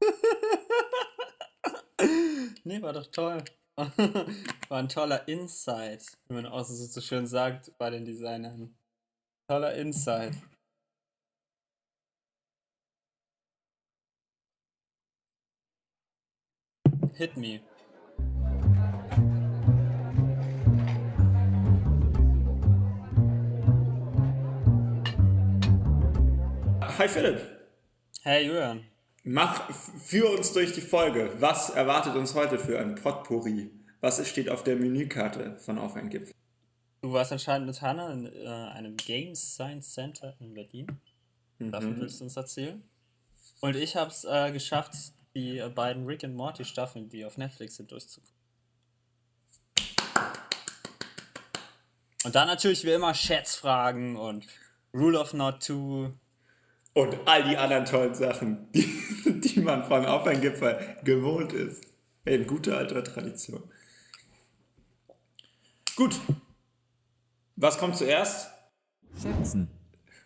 nee, war doch toll. War ein toller Insight, wie man so, so schön sagt bei den Designern. Toller Insight. Hit me. Hi Philipp. Hey Julian. Mach, führ uns durch die Folge. Was erwartet uns heute für ein Potpourri? Was steht auf der Menükarte von Auf ein Gipfel? Du warst anscheinend mit Hannah in äh, einem Game Science Center in Berlin. Mhm. Davon willst du uns erzählen. Und ich habe es äh, geschafft, die äh, beiden Rick and Morty Staffeln, die auf Netflix sind, durchzugucken. Und dann natürlich wie immer Schätzfragen und Rule of Not 2 und all die anderen tollen Sachen, die, die man von Auf ein Gipfel gewohnt ist. In guter alter Tradition. Gut. Was kommt zuerst? Schätzen.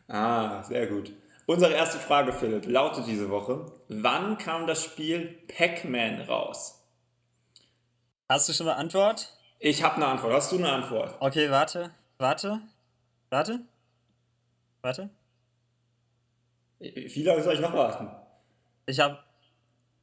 Ah, sehr gut. Unsere erste Frage, Philipp, lautet diese Woche: Wann kam das Spiel Pac-Man raus? Hast du schon eine Antwort? Ich habe eine Antwort. Hast du eine Antwort? Okay, warte, warte, warte, warte. Wie lange soll ich noch warten? Ich habe.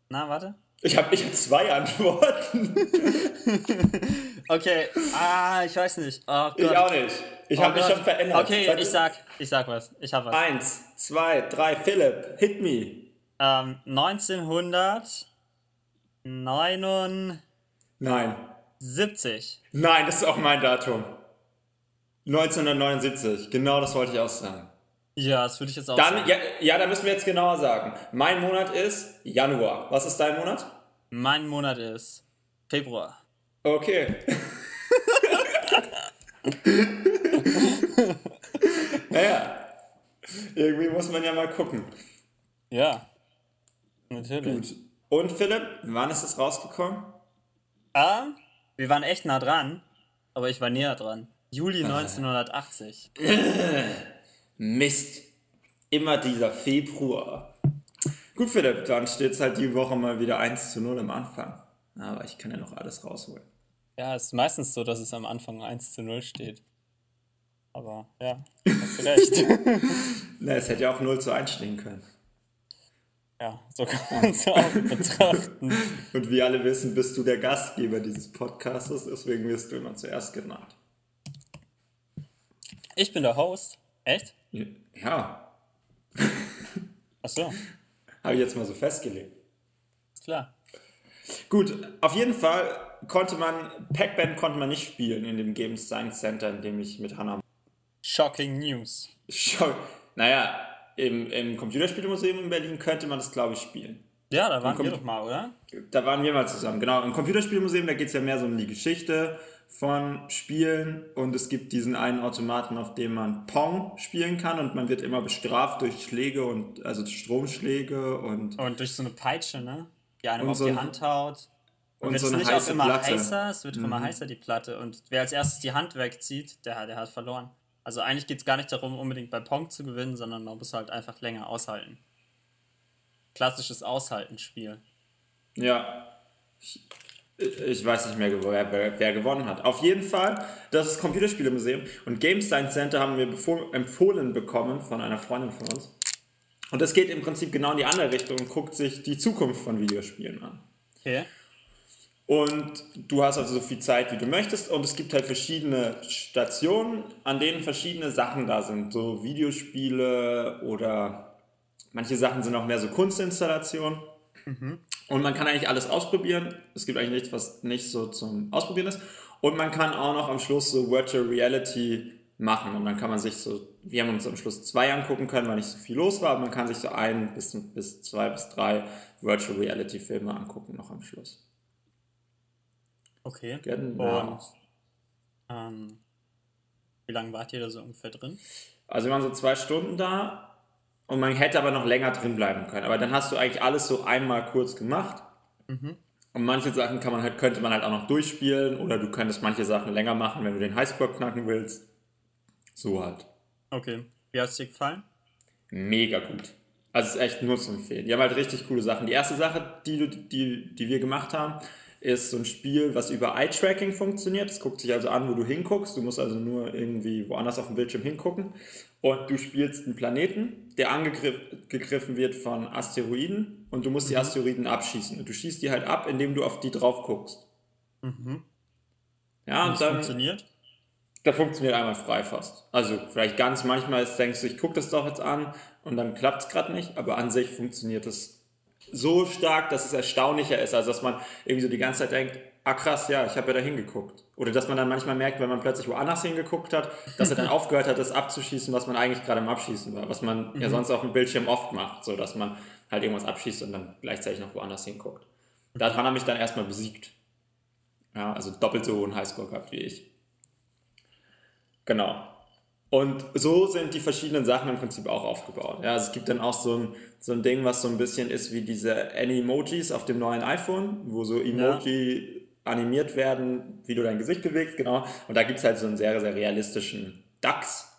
Na, warte. Ich habe ich hab zwei Antworten. okay, ah, ich weiß nicht. Oh ich auch nicht. Ich oh habe mich schon verändert. Okay, Sag ich sag, ich sag was. Ich habe was. Eins, zwei, drei, Philipp, hit me. Ähm, 1979. Nein. 70. Nein, das ist auch mein Datum. 1979, genau das wollte ich auch sagen. Ja, das würde ich jetzt auch dann, sagen. Ja, ja, da müssen wir jetzt genauer sagen. Mein Monat ist Januar. Was ist dein Monat? Mein Monat ist Februar. Okay. naja, irgendwie muss man ja mal gucken. Ja, natürlich. Gut. Und Philipp, wann ist es rausgekommen? Ah, wir waren echt nah dran, aber ich war näher dran. Juli 1980. Mist. Immer dieser Februar. Gut, Philipp, dann steht es halt die Woche mal wieder 1 zu 0 am Anfang. Aber ich kann ja noch alles rausholen. Ja, es ist meistens so, dass es am Anfang 1 zu 0 steht. Aber ja, hast du recht. Na, es hätte ja auch 0 zu 1 stehen können. Ja, so kann man es auch betrachten. Und wie alle wissen, bist du der Gastgeber dieses Podcasts, deswegen wirst du immer zuerst genannt. Ich bin der Host. Echt? Ja. Ach so. Habe ich jetzt mal so festgelegt. Klar. Gut, auf jeden Fall konnte man, Pac-Man konnte man nicht spielen in dem Games Science Center, in dem ich mit Hannah. Shocking News. Schock. Naja, im, im Computerspielemuseum in Berlin könnte man das, glaube ich, spielen. Ja, da waren wir doch mal, oder? Da waren wir mal zusammen, genau. Im Computerspielmuseum, da geht es ja mehr so um die Geschichte von Spielen und es gibt diesen einen Automaten, auf dem man Pong spielen kann und man wird immer bestraft durch Schläge und also Stromschläge und und durch so eine Peitsche, ne? Die einem auf so die Hand haut. Und, und wird so es nicht auch immer Platte. heißer, es wird Mhm. immer heißer die Platte und wer als erstes die Hand wegzieht, der, der hat verloren. Also eigentlich geht es gar nicht darum, unbedingt bei Pong zu gewinnen, sondern man muss halt einfach länger aushalten. Klassisches Aushaltenspiel. Ja. Ich, ich weiß nicht mehr, wer, wer, gewonnen hat. Auf jeden Fall, das ist Computerspielemuseum und Game Science Center haben wir empfohlen bekommen von einer Freundin von uns. Und das geht im Prinzip genau in die andere Richtung und guckt sich die Zukunft von Videospielen an. Okay. Und du hast also so viel Zeit, wie du möchtest. Und es gibt halt verschiedene Stationen, an denen verschiedene Sachen da sind. So Videospiele oder manche Sachen sind auch mehr so Kunstinstallationen. Und man kann eigentlich alles ausprobieren. Es gibt eigentlich nichts, was nicht so zum Ausprobieren ist. Und man kann auch noch am Schluss so Virtual Reality machen. Und dann kann man sich so, wir haben uns am Schluss zwei angucken können, weil nicht so viel los war. Aber man kann sich so ein bis, bis zwei bis drei Virtual Reality Filme angucken noch am Schluss. Okay. Genau. Und ähm, wie lange wart ihr da so ungefähr drin? Also wir waren so zwei Stunden da und man hätte aber noch länger drin bleiben können. Aber dann hast du eigentlich alles so einmal kurz gemacht. Und manche Sachen kann man halt, könnte man halt auch noch durchspielen oder du könntest manche Sachen länger machen, wenn du den Highscore knacken willst. So halt. Okay. Wie hat es dir gefallen? Mega gut. Also es ist echt nur zu empfehlen. Die haben halt richtig coole Sachen. Die erste Sache, die, du, die, die wir gemacht haben, ist so ein Spiel, was über Eye-Tracking funktioniert. Es guckt sich also an, wo du hinguckst. Du musst also nur irgendwie woanders auf dem Bildschirm hingucken. Und du spielst einen Planeten, der angegriffen wird von Asteroiden und du musst mhm. die Asteroiden abschießen. Und du schießt die halt ab, indem du auf die drauf guckst. Mhm. Ja, und, und dann. funktioniert? Das funktioniert einmal frei fast. Also vielleicht ganz manchmal denkst du, ich gucke das doch jetzt an und dann klappt es gerade nicht, aber an sich funktioniert es so stark, dass es erstaunlicher ist, also dass man irgendwie so die ganze Zeit denkt, ah krass, ja, ich habe ja da hingeguckt. Oder dass man dann manchmal merkt, wenn man plötzlich woanders hingeguckt hat, dass er dann aufgehört hat, das abzuschießen, was man eigentlich gerade im Abschießen war, was man mhm. ja sonst auf dem Bildschirm oft macht, so dass man halt irgendwas abschießt und dann gleichzeitig noch woanders hinguckt. Daran hat er mich dann erstmal besiegt. Ja, also doppelt so hohen Highscore gehabt wie ich. Genau. Und so sind die verschiedenen Sachen im Prinzip auch aufgebaut. Ja, also es gibt dann auch so ein, so ein Ding, was so ein bisschen ist wie diese Animojis auf dem neuen iPhone, wo so Emoji ja. animiert werden, wie du dein Gesicht bewegst, genau. Und da gibt es halt so einen sehr, sehr realistischen Dachs,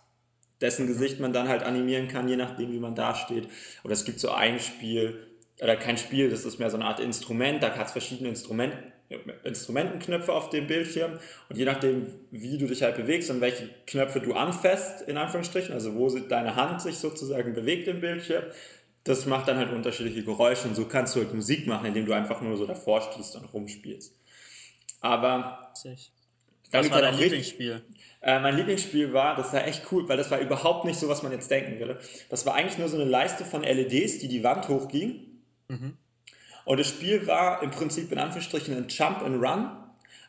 dessen Gesicht man dann halt animieren kann, je nachdem, wie man dasteht. Oder es gibt so ein Spiel, oder kein Spiel, das ist mehr so eine Art Instrument, da hat es verschiedene Instrumente Instrumentenknöpfe auf dem Bildschirm und je nachdem, wie du dich halt bewegst und welche Knöpfe du anfasst, in Anführungsstrichen, also wo deine Hand sich sozusagen bewegt im Bildschirm, das macht dann halt unterschiedliche Geräusche und so kannst du halt Musik machen, indem du einfach nur so davor stehst und rumspielst. Aber. Was war dein Lieblingsspiel? Äh, mein Lieblingsspiel war, das war echt cool, weil das war überhaupt nicht so, was man jetzt denken würde. Das war eigentlich nur so eine Leiste von LEDs, die die Wand hochging. Mhm. Und das Spiel war im Prinzip in Anführungsstrichen ein Jump and Run,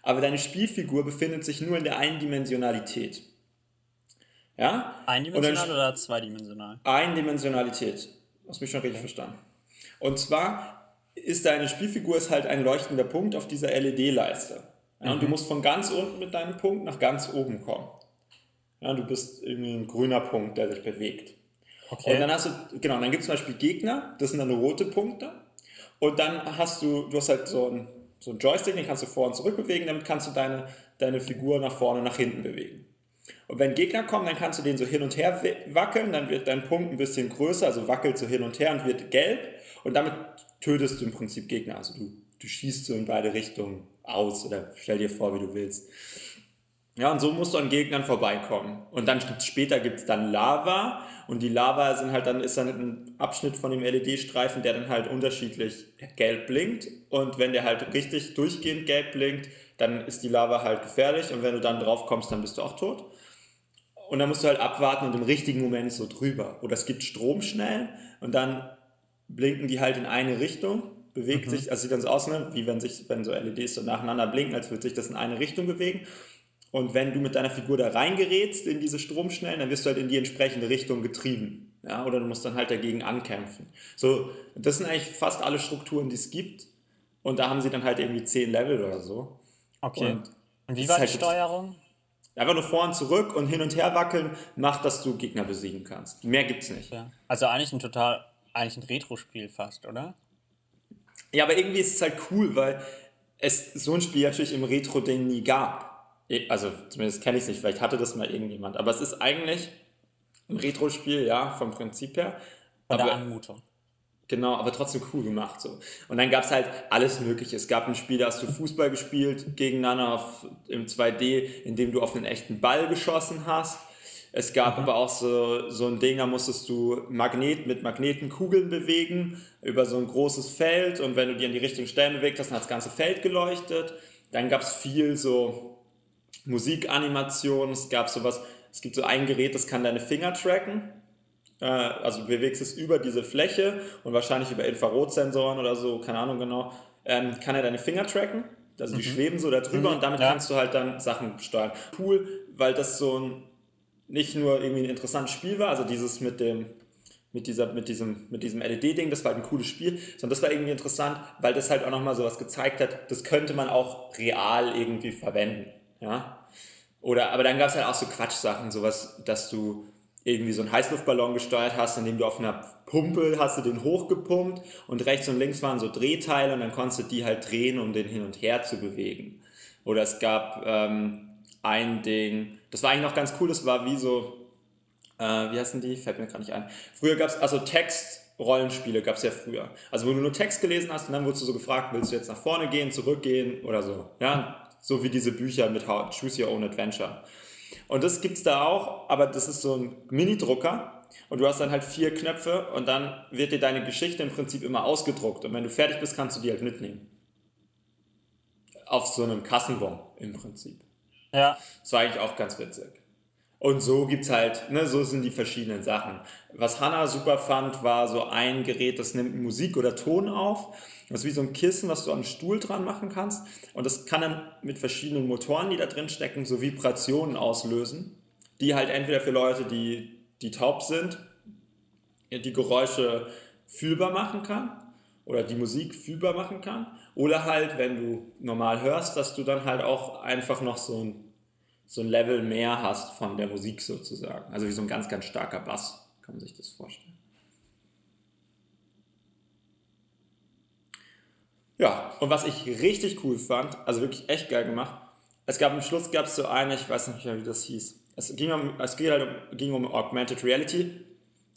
aber deine Spielfigur befindet sich nur in der Eindimensionalität. Ja? Eindimensional oder zweidimensional? Eindimensionalität. Hast mich schon richtig okay. verstanden. Und zwar ist deine Spielfigur ist halt ein leuchtender Punkt auf dieser LED-Leiste. Ja, mhm. Und du mhm. musst von ganz unten mit deinem Punkt nach ganz oben kommen. Ja, du bist irgendwie ein grüner Punkt, der sich bewegt. Okay. Und dann hast du, genau, dann gibt es zum Beispiel Gegner, das sind dann rote Punkte. Und dann hast du, du hast halt so einen, so einen Joystick, den kannst du vor und zurück bewegen, damit kannst du deine, deine Figur nach vorne und nach hinten bewegen. Und wenn Gegner kommen, dann kannst du den so hin und her wackeln, dann wird dein Punkt ein bisschen größer, also wackelt so hin und her und wird gelb. Und damit tötest du im Prinzip Gegner. Also du, du schießt so in beide Richtungen aus oder stell dir vor, wie du willst. Ja, und so musst du an Gegnern vorbeikommen. Und dann später gibt es dann Lava. Und die Lava sind halt dann, ist dann ein Abschnitt von dem LED-Streifen, der dann halt unterschiedlich gelb blinkt. Und wenn der halt richtig durchgehend gelb blinkt, dann ist die Lava halt gefährlich. Und wenn du dann drauf kommst, dann bist du auch tot. Und dann musst du halt abwarten und im richtigen Moment so drüber. Oder es gibt Stromschnellen und dann blinken die halt in eine Richtung, bewegt mhm. sich, also sieht dann so aus, ne? wie wenn sich, wenn so LEDs so nacheinander blinken, als würde sich das in eine Richtung bewegen. Und wenn du mit deiner Figur da reingerätst in diese Stromschnellen, dann wirst du halt in die entsprechende Richtung getrieben. Ja, oder du musst dann halt dagegen ankämpfen. So, das sind eigentlich fast alle Strukturen, die es gibt. Und da haben sie dann halt irgendwie zehn Level oder so. Okay. Und, und wie war die halt Steuerung? Einfach nur vor und zurück und hin und her wackeln macht, dass du Gegner besiegen kannst. Mehr gibt's nicht. Ja. Also eigentlich ein total, eigentlich ein Retro-Spiel fast, oder? Ja, aber irgendwie ist es halt cool, weil es so ein Spiel natürlich im Retro-Ding nie gab. Also zumindest kenne ich es nicht, vielleicht hatte das mal irgendjemand. Aber es ist eigentlich ein Retro-Spiel, ja, vom Prinzip her. Von der Anmutung. Genau, aber trotzdem cool gemacht so. Und dann gab es halt alles Mögliche. Es gab ein Spiel, da hast du Fußball gespielt gegeneinander auf, im 2D, in dem du auf einen echten Ball geschossen hast. Es gab mhm. aber auch so, so ein Ding, da musstest du Magnet mit Magnetenkugeln bewegen über so ein großes Feld und wenn du die an die richtigen Stellen bewegt hast, dann hat das ganze Feld geleuchtet. Dann gab es viel so Musikanimation, es gab sowas, es gibt so ein Gerät, das kann deine Finger tracken. Äh, also du bewegst es über diese Fläche und wahrscheinlich über Infrarotsensoren oder so, keine Ahnung genau, ähm, kann er deine Finger tracken. Also die mhm. schweben so da drüber mhm. und damit ja. kannst du halt dann Sachen steuern. Cool, weil das so ein nicht nur irgendwie ein interessantes Spiel war, also dieses mit dem mit, dieser, mit diesem, mit diesem LED-Ding, das war halt ein cooles Spiel, sondern das war irgendwie interessant, weil das halt auch nochmal sowas gezeigt hat, das könnte man auch real irgendwie verwenden. Ja? Oder, aber dann gab es halt auch so Quatschsachen, sowas, dass du irgendwie so einen Heißluftballon gesteuert hast, indem du auf einer Pumpe hast du den hochgepumpt und rechts und links waren so Drehteile und dann konntest du die halt drehen, um den hin und her zu bewegen. Oder es gab ähm, ein Ding, das war eigentlich noch ganz cool, das war wie so, äh, wie heißen die? Fällt mir gar nicht ein. Früher gab es also Text Rollenspiele gab es ja früher. Also wo du nur Text gelesen hast und dann wurdest du so gefragt, willst du jetzt nach vorne gehen, zurückgehen oder so. Ja, so wie diese Bücher mit Choose Your Own Adventure. Und das gibt es da auch, aber das ist so ein Mini-Drucker und du hast dann halt vier Knöpfe und dann wird dir deine Geschichte im Prinzip immer ausgedruckt und wenn du fertig bist, kannst du die halt mitnehmen. Auf so einem Kassenbon im Prinzip. Ja. Das war eigentlich auch ganz witzig. Und so gibt es halt, ne, so sind die verschiedenen Sachen. Was Hannah super fand, war so ein Gerät, das nimmt Musik oder Ton auf. Das ist wie so ein Kissen, was du an den Stuhl dran machen kannst. Und das kann dann mit verschiedenen Motoren, die da drin stecken, so Vibrationen auslösen, die halt entweder für Leute, die, die taub sind, die Geräusche fühlbar machen kann oder die Musik fühlbar machen kann. Oder halt, wenn du normal hörst, dass du dann halt auch einfach noch so ein so ein Level mehr hast von der Musik sozusagen. Also wie so ein ganz, ganz starker Bass, kann man sich das vorstellen. Ja, und was ich richtig cool fand, also wirklich echt geil gemacht, es gab am Schluss gab es so eine, ich weiß nicht mehr, wie das hieß. Es ging um, es ging halt um, ging um Augmented Reality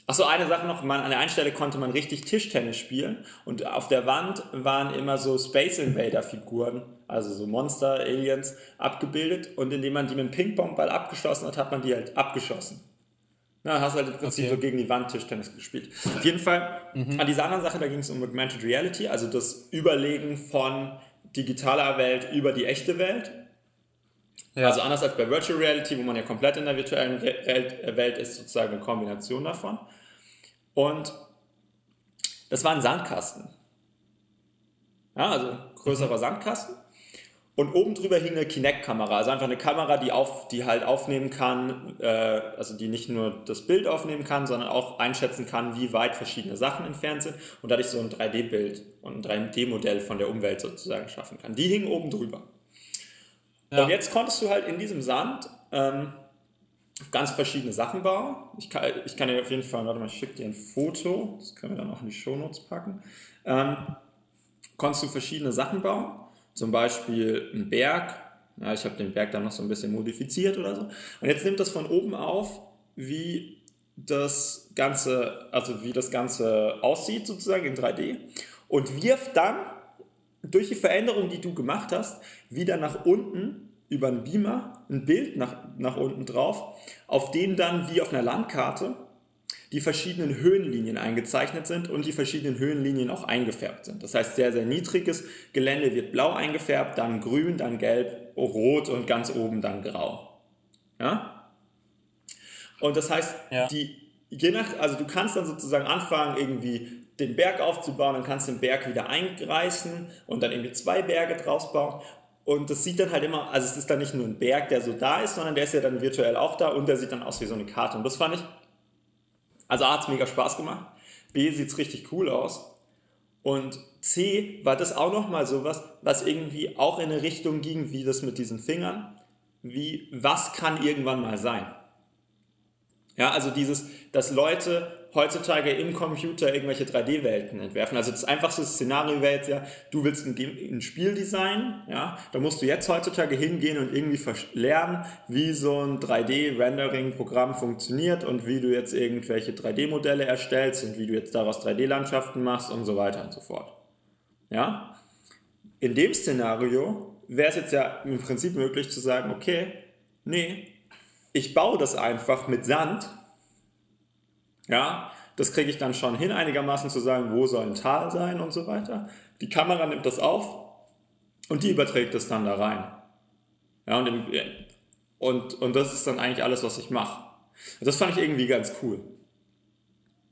Achso, eine Sache noch, man, an der einen Stelle konnte man richtig Tischtennis spielen und auf der Wand waren immer so Space Invader Figuren, also so Monster, Aliens abgebildet und indem man die mit dem Ping-Pong-Ball abgeschossen hat, hat man die halt abgeschossen. Na, hast halt im Prinzip okay. so gegen die Wand Tischtennis gespielt. Auf jeden Fall, mhm. an dieser anderen Sache, da ging es um Augmented Reality, also das Überlegen von digitaler Welt über die echte Welt. Ja. Also anders als bei Virtual Reality, wo man ja komplett in der virtuellen Welt ist, sozusagen eine Kombination davon. Und das war ein Sandkasten. Ja, also größerer Sandkasten. Und oben drüber hing eine Kinect-Kamera, also einfach eine Kamera, die, auf, die halt aufnehmen kann, äh, also die nicht nur das Bild aufnehmen kann, sondern auch einschätzen kann, wie weit verschiedene Sachen entfernt sind und dadurch so ein 3D-Bild und ein 3D-Modell von der Umwelt sozusagen schaffen kann. Die hing oben drüber. Ja. Und jetzt konntest du halt in diesem Sand ähm, ganz verschiedene Sachen bauen. Ich kann, ich kann dir auf jeden Fall, warte mal, ich schicke dir ein Foto, das können wir dann auch in die Shownotes packen. Ähm, konntest du verschiedene Sachen bauen, zum Beispiel einen Berg. Ja, ich habe den Berg dann noch so ein bisschen modifiziert oder so. Und jetzt nimmt das von oben auf, wie das Ganze, also wie das Ganze aussieht sozusagen in 3D und wirft dann durch die Veränderung, die du gemacht hast, wieder nach unten über einen Beamer ein Bild nach, nach unten drauf, auf dem dann wie auf einer Landkarte die verschiedenen Höhenlinien eingezeichnet sind und die verschiedenen Höhenlinien auch eingefärbt sind. Das heißt, sehr, sehr niedriges Gelände wird blau eingefärbt, dann grün, dann gelb, rot und ganz oben dann grau. Ja? Und das heißt, ja. die, je nach, also du kannst dann sozusagen anfangen, irgendwie den Berg aufzubauen, dann kannst du den Berg wieder eingreißen und dann irgendwie zwei Berge draus bauen. Und das sieht dann halt immer, also es ist dann nicht nur ein Berg, der so da ist, sondern der ist ja dann virtuell auch da und der sieht dann aus wie so eine Karte. Und das fand ich, also A hat es mega Spaß gemacht, B sieht es richtig cool aus. Und C war das auch nochmal sowas, was irgendwie auch in eine Richtung ging, wie das mit diesen Fingern, wie was kann irgendwann mal sein. Ja, also dieses, dass Leute heutzutage im Computer irgendwelche 3D-Welten entwerfen. Also das einfachste Szenario wäre jetzt ja, du willst ein, ein Spiel designen, ja, da musst du jetzt heutzutage hingehen und irgendwie lernen, wie so ein 3D-Rendering-Programm funktioniert und wie du jetzt irgendwelche 3D-Modelle erstellst und wie du jetzt daraus 3D-Landschaften machst und so weiter und so fort. Ja? In dem Szenario wäre es jetzt ja im Prinzip möglich zu sagen, okay, nee, ich baue das einfach mit Sand. Ja, das kriege ich dann schon hin, einigermaßen zu sagen, wo soll ein Tal sein und so weiter. Die Kamera nimmt das auf und die überträgt es dann da rein. Ja, und, im, und, und das ist dann eigentlich alles, was ich mache. Das fand ich irgendwie ganz cool.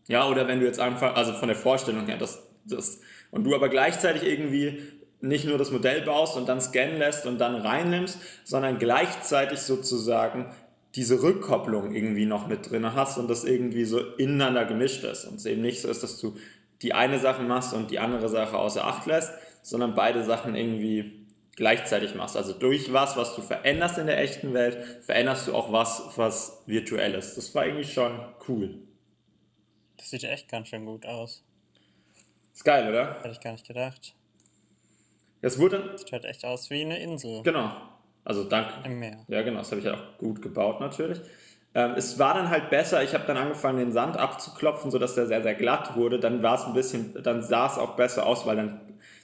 Ja, oder wenn du jetzt einfach, also von der Vorstellung her, das, das, und du aber gleichzeitig irgendwie nicht nur das Modell baust und dann scannen lässt und dann reinnimmst, sondern gleichzeitig sozusagen diese Rückkopplung irgendwie noch mit drin hast und das irgendwie so ineinander gemischt ist und es eben nicht so ist, dass du die eine Sache machst und die andere Sache außer Acht lässt, sondern beide Sachen irgendwie gleichzeitig machst. Also durch was, was du veränderst in der echten Welt, veränderst du auch was, was virtuell ist. Das war irgendwie schon cool. Das sieht echt ganz schön gut aus. Ist geil, oder? Hätte ich gar nicht gedacht. Das wurde dann. Sieht halt echt aus wie eine Insel. Genau. Also dank. Im Meer. Ja, genau, das habe ich ja auch gut gebaut natürlich. Ähm, es war dann halt besser, ich habe dann angefangen, den Sand abzuklopfen, sodass der sehr, sehr glatt wurde. Dann war es ein bisschen, dann sah es auch besser aus, weil dann,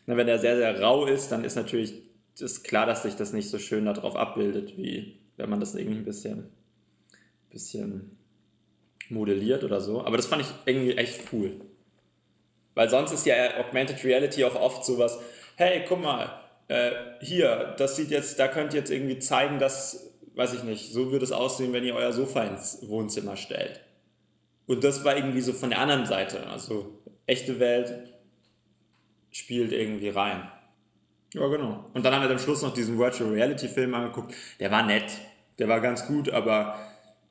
wenn der sehr, sehr rau ist, dann ist natürlich ist klar, dass sich das nicht so schön darauf abbildet, wie wenn man das irgendwie ein bisschen, bisschen modelliert oder so. Aber das fand ich irgendwie echt cool. Weil sonst ist ja Augmented Reality auch oft sowas, hey, guck mal, äh, hier, das sieht jetzt, da könnt ihr jetzt irgendwie zeigen, dass, weiß ich nicht, so würde es aussehen, wenn ihr euer Sofa ins Wohnzimmer stellt. Und das war irgendwie so von der anderen Seite. Also echte Welt spielt irgendwie rein. Ja, genau. Und dann haben wir am Schluss noch diesen Virtual Reality Film angeguckt. Der war nett. Der war ganz gut, aber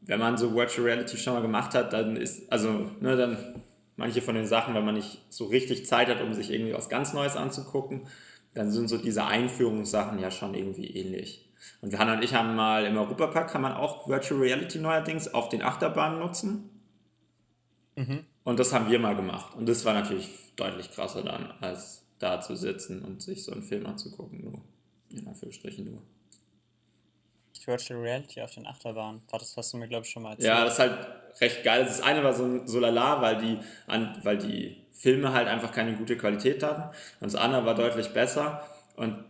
wenn man so Virtual Reality schon mal gemacht hat, dann ist, also, ne, dann manche von den Sachen, wenn man nicht so richtig Zeit hat, um sich irgendwie was ganz Neues anzugucken, dann sind so diese Einführungssachen ja schon irgendwie ähnlich. Und Hanna und ich haben mal im Europapark kann man auch Virtual Reality neuerdings auf den Achterbahnen nutzen. Mhm. Und das haben wir mal gemacht. Und das war natürlich deutlich krasser dann, als da zu sitzen und sich so einen Film anzugucken, nur. In Anführungsstrichen nur. Virtual Reality auf den Achterbahnen. War das, was du mir, glaube ich, schon mal erzählt Ja, das ist halt recht geil. Das eine war so, so lala, weil die, an, weil die Filme halt einfach keine gute Qualität hatten. Und das andere war deutlich besser. Und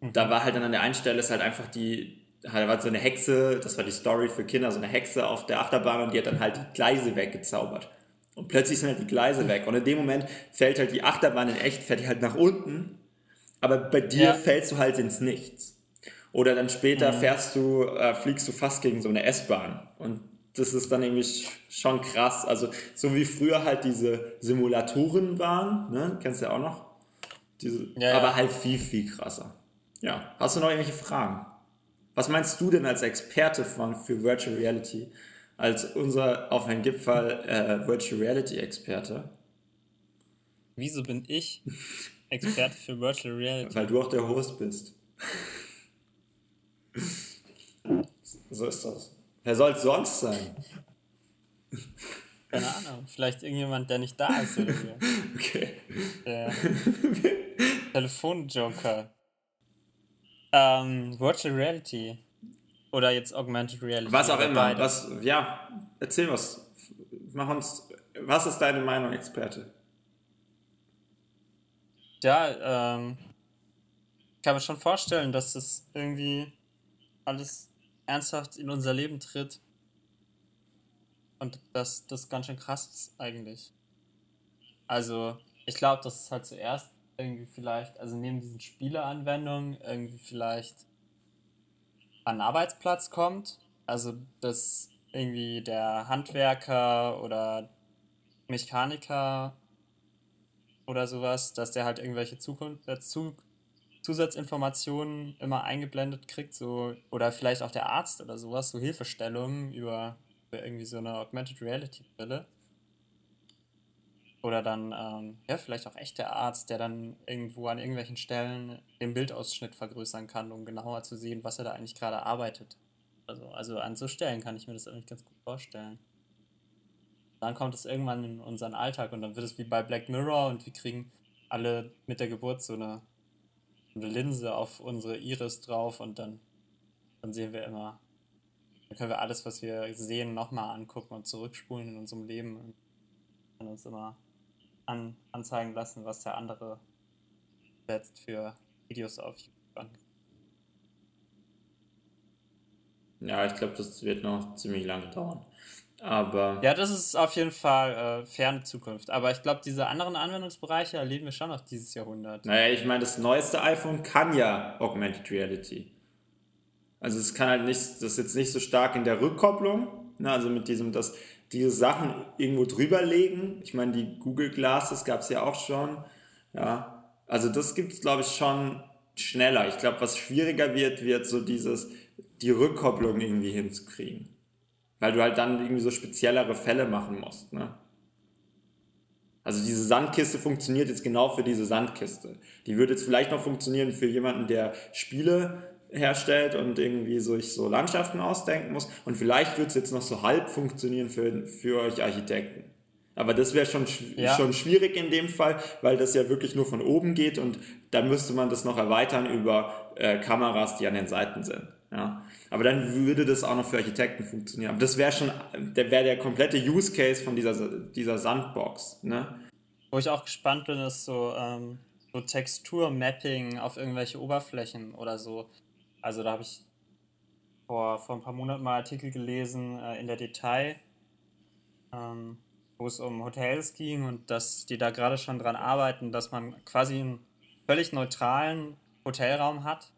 mhm. da war halt dann an der einen Stelle ist halt einfach die, da war so eine Hexe, das war die Story für Kinder, so eine Hexe auf der Achterbahn und die hat dann halt die Gleise weggezaubert. Und plötzlich sind halt die Gleise weg. Und in dem Moment fällt halt die Achterbahn in echt, fährt die halt nach unten. Aber bei dir ja. fällst du halt ins Nichts. Oder dann später mhm. fährst du, äh, fliegst du fast gegen so eine S-Bahn. Und das ist dann irgendwie schon krass. Also, so wie früher halt diese Simulatoren waren, ne? Kennst du ja auch noch? Diese, ja, aber ja. halt viel, viel krasser. Ja. Hast du noch irgendwelche Fragen? Was meinst du denn als Experte von, für Virtual Reality? als unser auf ein Gipfel äh, Virtual Reality Experte. Wieso bin ich Experte für Virtual Reality? Weil du auch der Host bist. so ist das. Wer soll es sonst sein? Keine Ahnung, vielleicht irgendjemand, der nicht da ist oder so. Okay. Der Telefonjoker. Ähm, Virtual Reality. Oder jetzt Augmented Reality. Was auch immer. Was, ja, erzähl was. Mach uns, was ist deine Meinung, Experte? Ja, ähm, kann mir schon vorstellen, dass das irgendwie alles ernsthaft in unser Leben tritt. Und dass das ganz schön krass ist eigentlich. Also, ich glaube, dass es halt zuerst irgendwie vielleicht, also neben diesen Spieleanwendungen, irgendwie vielleicht an Arbeitsplatz kommt. Also, dass irgendwie der Handwerker oder Mechaniker oder sowas, dass der halt irgendwelche Zukunft, äh, zu, Zusatzinformationen immer eingeblendet kriegt, so, oder vielleicht auch der Arzt oder sowas, so Hilfestellungen über, irgendwie so eine Augmented Reality Brille. Oder dann, ähm, ja, vielleicht auch echt der Arzt, der dann irgendwo an irgendwelchen Stellen den Bildausschnitt vergrößern kann, um genauer zu sehen, was er da eigentlich gerade arbeitet. Also, also an so Stellen kann ich mir das eigentlich ganz gut vorstellen. Dann kommt es irgendwann in unseren Alltag und dann wird es wie bei Black Mirror und wir kriegen alle mit der Geburt so eine, eine Linse auf unsere Iris drauf und dann, dann sehen wir immer, dann können wir alles, was wir sehen, nochmal angucken und zurückspulen in unserem Leben und können uns immer an, anzeigen lassen, was der andere setzt für Videos auf YouTube an. Ja, ich glaube, das wird noch ziemlich lange dauern. Aber. Ja, das ist auf jeden Fall äh, ferne Zukunft. Aber ich glaube, diese anderen Anwendungsbereiche erleben wir schon noch dieses Jahrhundert. Naja, ich meine, das neueste iPhone kann ja Augmented Reality. Also es kann halt nicht, das ist jetzt nicht so stark in der Rückkopplung, ne, also mit diesem, dass diese Sachen irgendwo drüber legen. Ich meine, die Google Glasses gab es ja auch schon. Ja, also das gibt es, glaube ich, schon schneller. Ich glaube, was schwieriger wird, wird so dieses, die Rückkopplung irgendwie hinzukriegen. Weil du halt dann irgendwie so speziellere Fälle machen musst, ne? Also diese Sandkiste funktioniert jetzt genau für diese Sandkiste. Die würde jetzt vielleicht noch funktionieren für jemanden, der Spiele herstellt und irgendwie sich so Landschaften ausdenken muss. Und vielleicht wird es jetzt noch so halb funktionieren für, für euch Architekten. Aber das wäre schon, ja. schon schwierig in dem Fall, weil das ja wirklich nur von oben geht und da müsste man das noch erweitern über äh, Kameras, die an den Seiten sind. Ja. Aber dann würde das auch noch für Architekten funktionieren. Aber das wäre schon, der wäre der komplette Use Case von dieser, dieser Sandbox. Ne? Wo ich auch gespannt bin, ist so, ähm, so Textur-Mapping auf irgendwelche Oberflächen oder so. Also da habe ich vor, vor ein paar Monaten mal Artikel gelesen äh, in der Detail, ähm, wo es um Hotels ging und dass die da gerade schon dran arbeiten, dass man quasi einen völlig neutralen Hotelraum hat,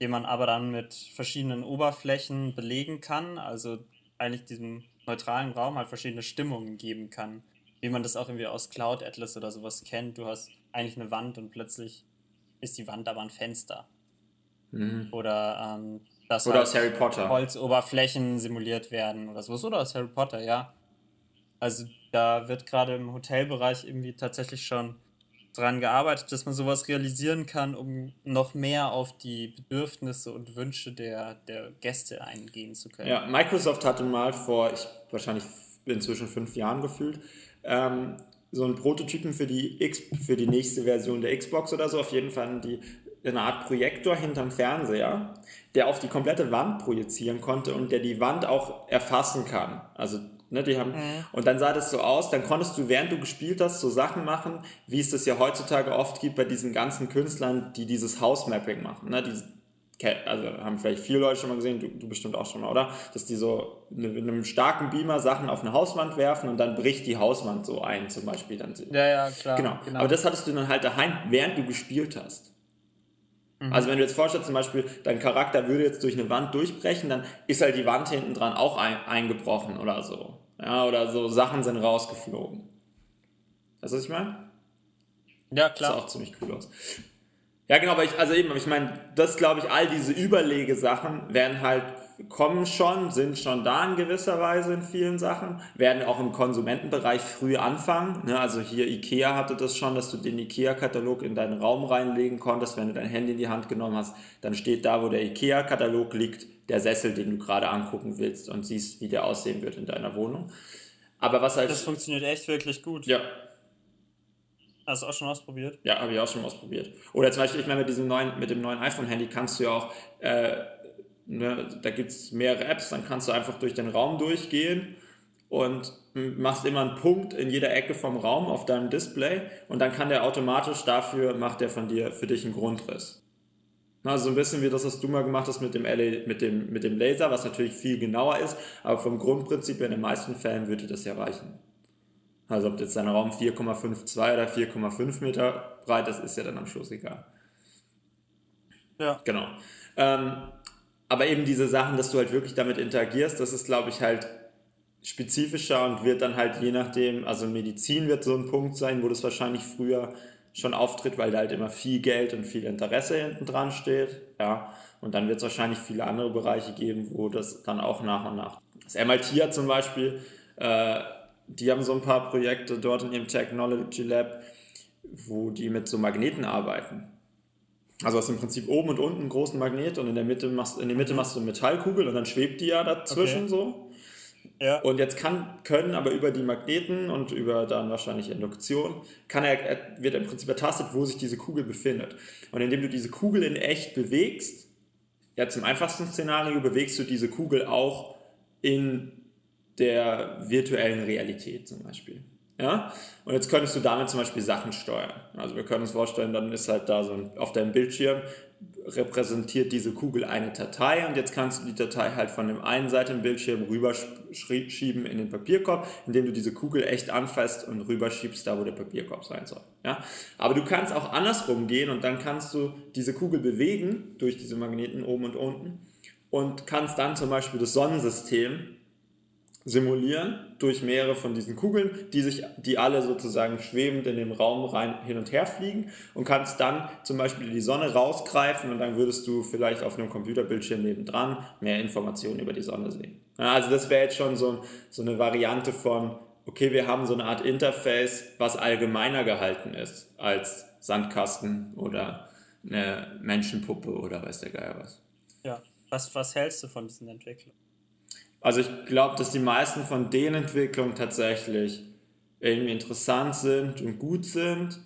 den man aber dann mit verschiedenen Oberflächen belegen kann, also eigentlich diesem neutralen Raum halt verschiedene Stimmungen geben kann. Wie man das auch irgendwie aus Cloud Atlas oder sowas kennt. Du hast eigentlich eine Wand und plötzlich ist die Wand aber ein Fenster. Mhm. Oder ähm, dass oder halt aus Harry Potter. Holzoberflächen simuliert werden oder sowas. Oder aus Harry Potter, ja. Also da wird gerade im Hotelbereich irgendwie tatsächlich schon dran gearbeitet, dass man sowas realisieren kann, um noch mehr auf die Bedürfnisse und Wünsche der, der Gäste eingehen zu können. Ja, Microsoft hatte mal vor, ich, wahrscheinlich inzwischen fünf Jahren gefühlt, ähm, so einen Prototypen für die, X, für die nächste Version der Xbox oder so, auf jeden Fall die eine Art Projektor hinterm Fernseher, der auf die komplette Wand projizieren konnte und der die Wand auch erfassen kann. Also, ne, die haben, mhm. und dann sah das so aus, dann konntest du, während du gespielt hast, so Sachen machen, wie es das ja heutzutage oft gibt bei diesen ganzen Künstlern, die dieses House-Mapping machen, ne, die, also haben vielleicht viele Leute schon mal gesehen, du, du bestimmt auch schon mal, oder? Dass die so mit einem starken Beamer Sachen auf eine Hauswand werfen und dann bricht die Hauswand so ein, zum Beispiel. Dann ja, ja, klar. Genau. genau. Aber das hattest du dann halt daheim, während du gespielt hast. Mhm. Also wenn du jetzt vorstellst, zum Beispiel, dein Charakter würde jetzt durch eine Wand durchbrechen, dann ist halt die Wand hinten dran auch ein, eingebrochen oder so. Ja, oder so Sachen sind rausgeflogen. Weißt du, was ich meine? Ja, klar. Das sah auch ziemlich cool aus. Ja, genau, aber ich, also eben, ich meine, das glaube ich, all diese Überlegesachen werden halt kommen schon, sind schon da in gewisser Weise in vielen Sachen, werden auch im Konsumentenbereich früh anfangen. Ne? Also hier Ikea hatte das schon, dass du den Ikea-Katalog in deinen Raum reinlegen konntest. Wenn du dein Handy in die Hand genommen hast, dann steht da, wo der Ikea-Katalog liegt, der Sessel, den du gerade angucken willst und siehst, wie der aussehen wird in deiner Wohnung. Aber was halt. Das funktioniert echt wirklich gut. Ja. Hast du auch schon ausprobiert? Ja, habe ich auch schon ausprobiert. Oder zum Beispiel, ich meine, mit diesem neuen, mit dem neuen iPhone-Handy kannst du ja auch äh, Ne, da gibt es mehrere Apps, dann kannst du einfach durch den Raum durchgehen und machst immer einen Punkt in jeder Ecke vom Raum auf deinem Display und dann kann der automatisch dafür, macht der von dir für dich einen Grundriss. Also so ein bisschen wie das, was du mal gemacht hast mit dem, LA, mit dem, mit dem Laser, was natürlich viel genauer ist, aber vom Grundprinzip in den meisten Fällen würde das ja reichen. Also ob jetzt dein Raum 4,52 oder 4,5 Meter breit ist, ist ja dann am Schluss egal. Ja. Genau. Ähm, aber eben diese Sachen, dass du halt wirklich damit interagierst, das ist, glaube ich, halt spezifischer und wird dann halt je nachdem, also Medizin wird so ein Punkt sein, wo das wahrscheinlich früher schon auftritt, weil da halt immer viel Geld und viel Interesse hinten dran steht. Ja. Und dann wird es wahrscheinlich viele andere Bereiche geben, wo das dann auch nach und nach. Das MIT hat zum Beispiel, äh, die haben so ein paar Projekte dort in ihrem Technology Lab, wo die mit so Magneten arbeiten. Also hast du im Prinzip oben und unten einen großen Magnet und in der Mitte machst, in der Mitte machst du eine Metallkugel und dann schwebt die ja dazwischen okay. so. Ja. Und jetzt kann, können aber über die Magneten und über dann wahrscheinlich Induktion, kann er, wird im Prinzip ertastet, wo sich diese Kugel befindet. Und indem du diese Kugel in echt bewegst, jetzt im einfachsten Szenario bewegst du diese Kugel auch in der virtuellen Realität zum Beispiel. Ja? Und jetzt könntest du damit zum Beispiel Sachen steuern. Also wir können uns vorstellen, dann ist halt da so ein, auf deinem Bildschirm repräsentiert diese Kugel eine Datei und jetzt kannst du die Datei halt von dem einen Seite im Bildschirm rüberschieben in den Papierkorb, indem du diese Kugel echt anfasst und rüberschiebst da, wo der Papierkorb sein soll. Ja? Aber du kannst auch andersrum gehen und dann kannst du diese Kugel bewegen durch diese Magneten oben und unten und kannst dann zum Beispiel das Sonnensystem simulieren durch mehrere von diesen Kugeln, die sich, die alle sozusagen schwebend in dem Raum rein hin und her fliegen und kannst dann zum Beispiel die Sonne rausgreifen und dann würdest du vielleicht auf einem Computerbildschirm nebendran mehr Informationen über die Sonne sehen. Also das wäre jetzt schon so, so eine Variante von, okay, wir haben so eine Art Interface, was allgemeiner gehalten ist als Sandkasten oder eine Menschenpuppe oder weiß der Geier was. Ja, was, was hältst du von diesen Entwicklungen? Also ich glaube, dass die meisten von den Entwicklungen tatsächlich irgendwie interessant sind und gut sind.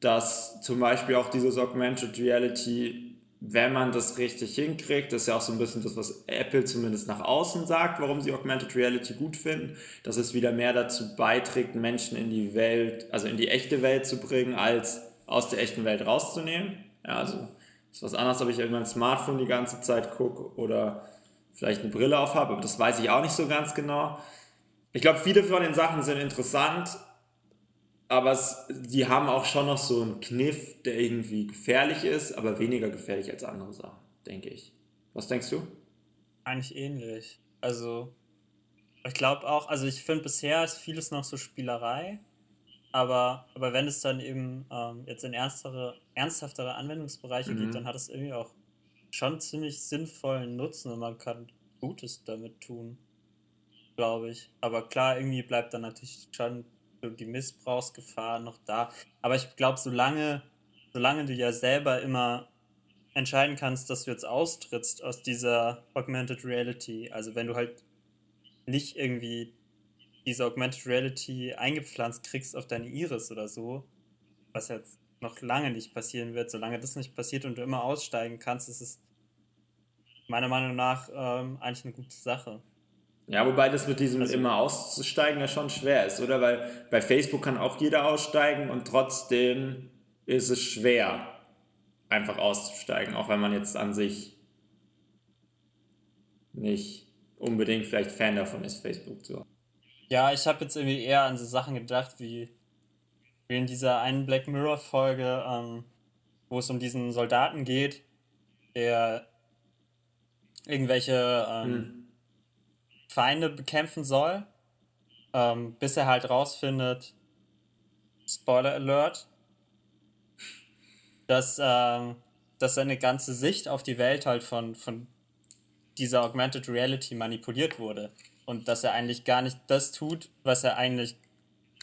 Dass zum Beispiel auch dieses Augmented Reality wenn man das richtig hinkriegt, das ist ja auch so ein bisschen das, was Apple zumindest nach außen sagt, warum sie Augmented Reality gut finden, dass es wieder mehr dazu beiträgt, Menschen in die Welt, also in die echte Welt zu bringen, als aus der echten Welt rauszunehmen. Ja, also ist was anderes, ob ich in mein Smartphone die ganze Zeit gucke oder vielleicht eine Brille auf habe, aber das weiß ich auch nicht so ganz genau. Ich glaube, viele von den Sachen sind interessant, aber es, die haben auch schon noch so einen Kniff, der irgendwie gefährlich ist, aber weniger gefährlich als andere Sachen, denke ich. Was denkst du? Eigentlich ähnlich. Also, ich glaube auch, also ich finde bisher ist vieles noch so Spielerei, aber, aber wenn es dann eben ähm, jetzt in ernstere, ernsthaftere Anwendungsbereiche mhm. geht, dann hat es irgendwie auch schon ziemlich sinnvollen Nutzen und man kann Gutes damit tun, glaube ich. Aber klar, irgendwie bleibt dann natürlich schon die Missbrauchsgefahr noch da. Aber ich glaube, solange, solange du ja selber immer entscheiden kannst, dass du jetzt austrittst aus dieser Augmented Reality, also wenn du halt nicht irgendwie diese Augmented Reality eingepflanzt kriegst auf deine Iris oder so, was jetzt noch lange nicht passieren wird, solange das nicht passiert und du immer aussteigen kannst, ist es meiner Meinung nach ähm, eigentlich eine gute Sache. Ja, wobei das mit diesem also, immer auszusteigen ja schon schwer ist, oder? Weil bei Facebook kann auch jeder aussteigen und trotzdem ist es schwer, einfach auszusteigen, auch wenn man jetzt an sich nicht unbedingt vielleicht Fan davon ist, Facebook zu haben. Ja, ich habe jetzt irgendwie eher an so Sachen gedacht, wie, in dieser einen Black Mirror-Folge, ähm, wo es um diesen Soldaten geht, der irgendwelche ähm, hm Feinde bekämpfen soll, ähm, bis er halt rausfindet, Spoiler Alert, dass, ähm, dass seine ganze Sicht auf die Welt halt von, von dieser Augmented Reality manipuliert wurde. Und dass er eigentlich gar nicht das tut, was er eigentlich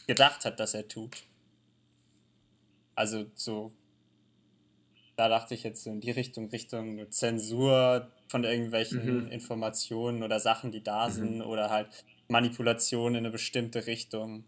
gedacht hat, dass er tut. Also so, da dachte ich jetzt in die Richtung, Richtung Zensur, von irgendwelchen mhm. Informationen oder Sachen, die da mhm. sind oder halt Manipulation in eine bestimmte Richtung.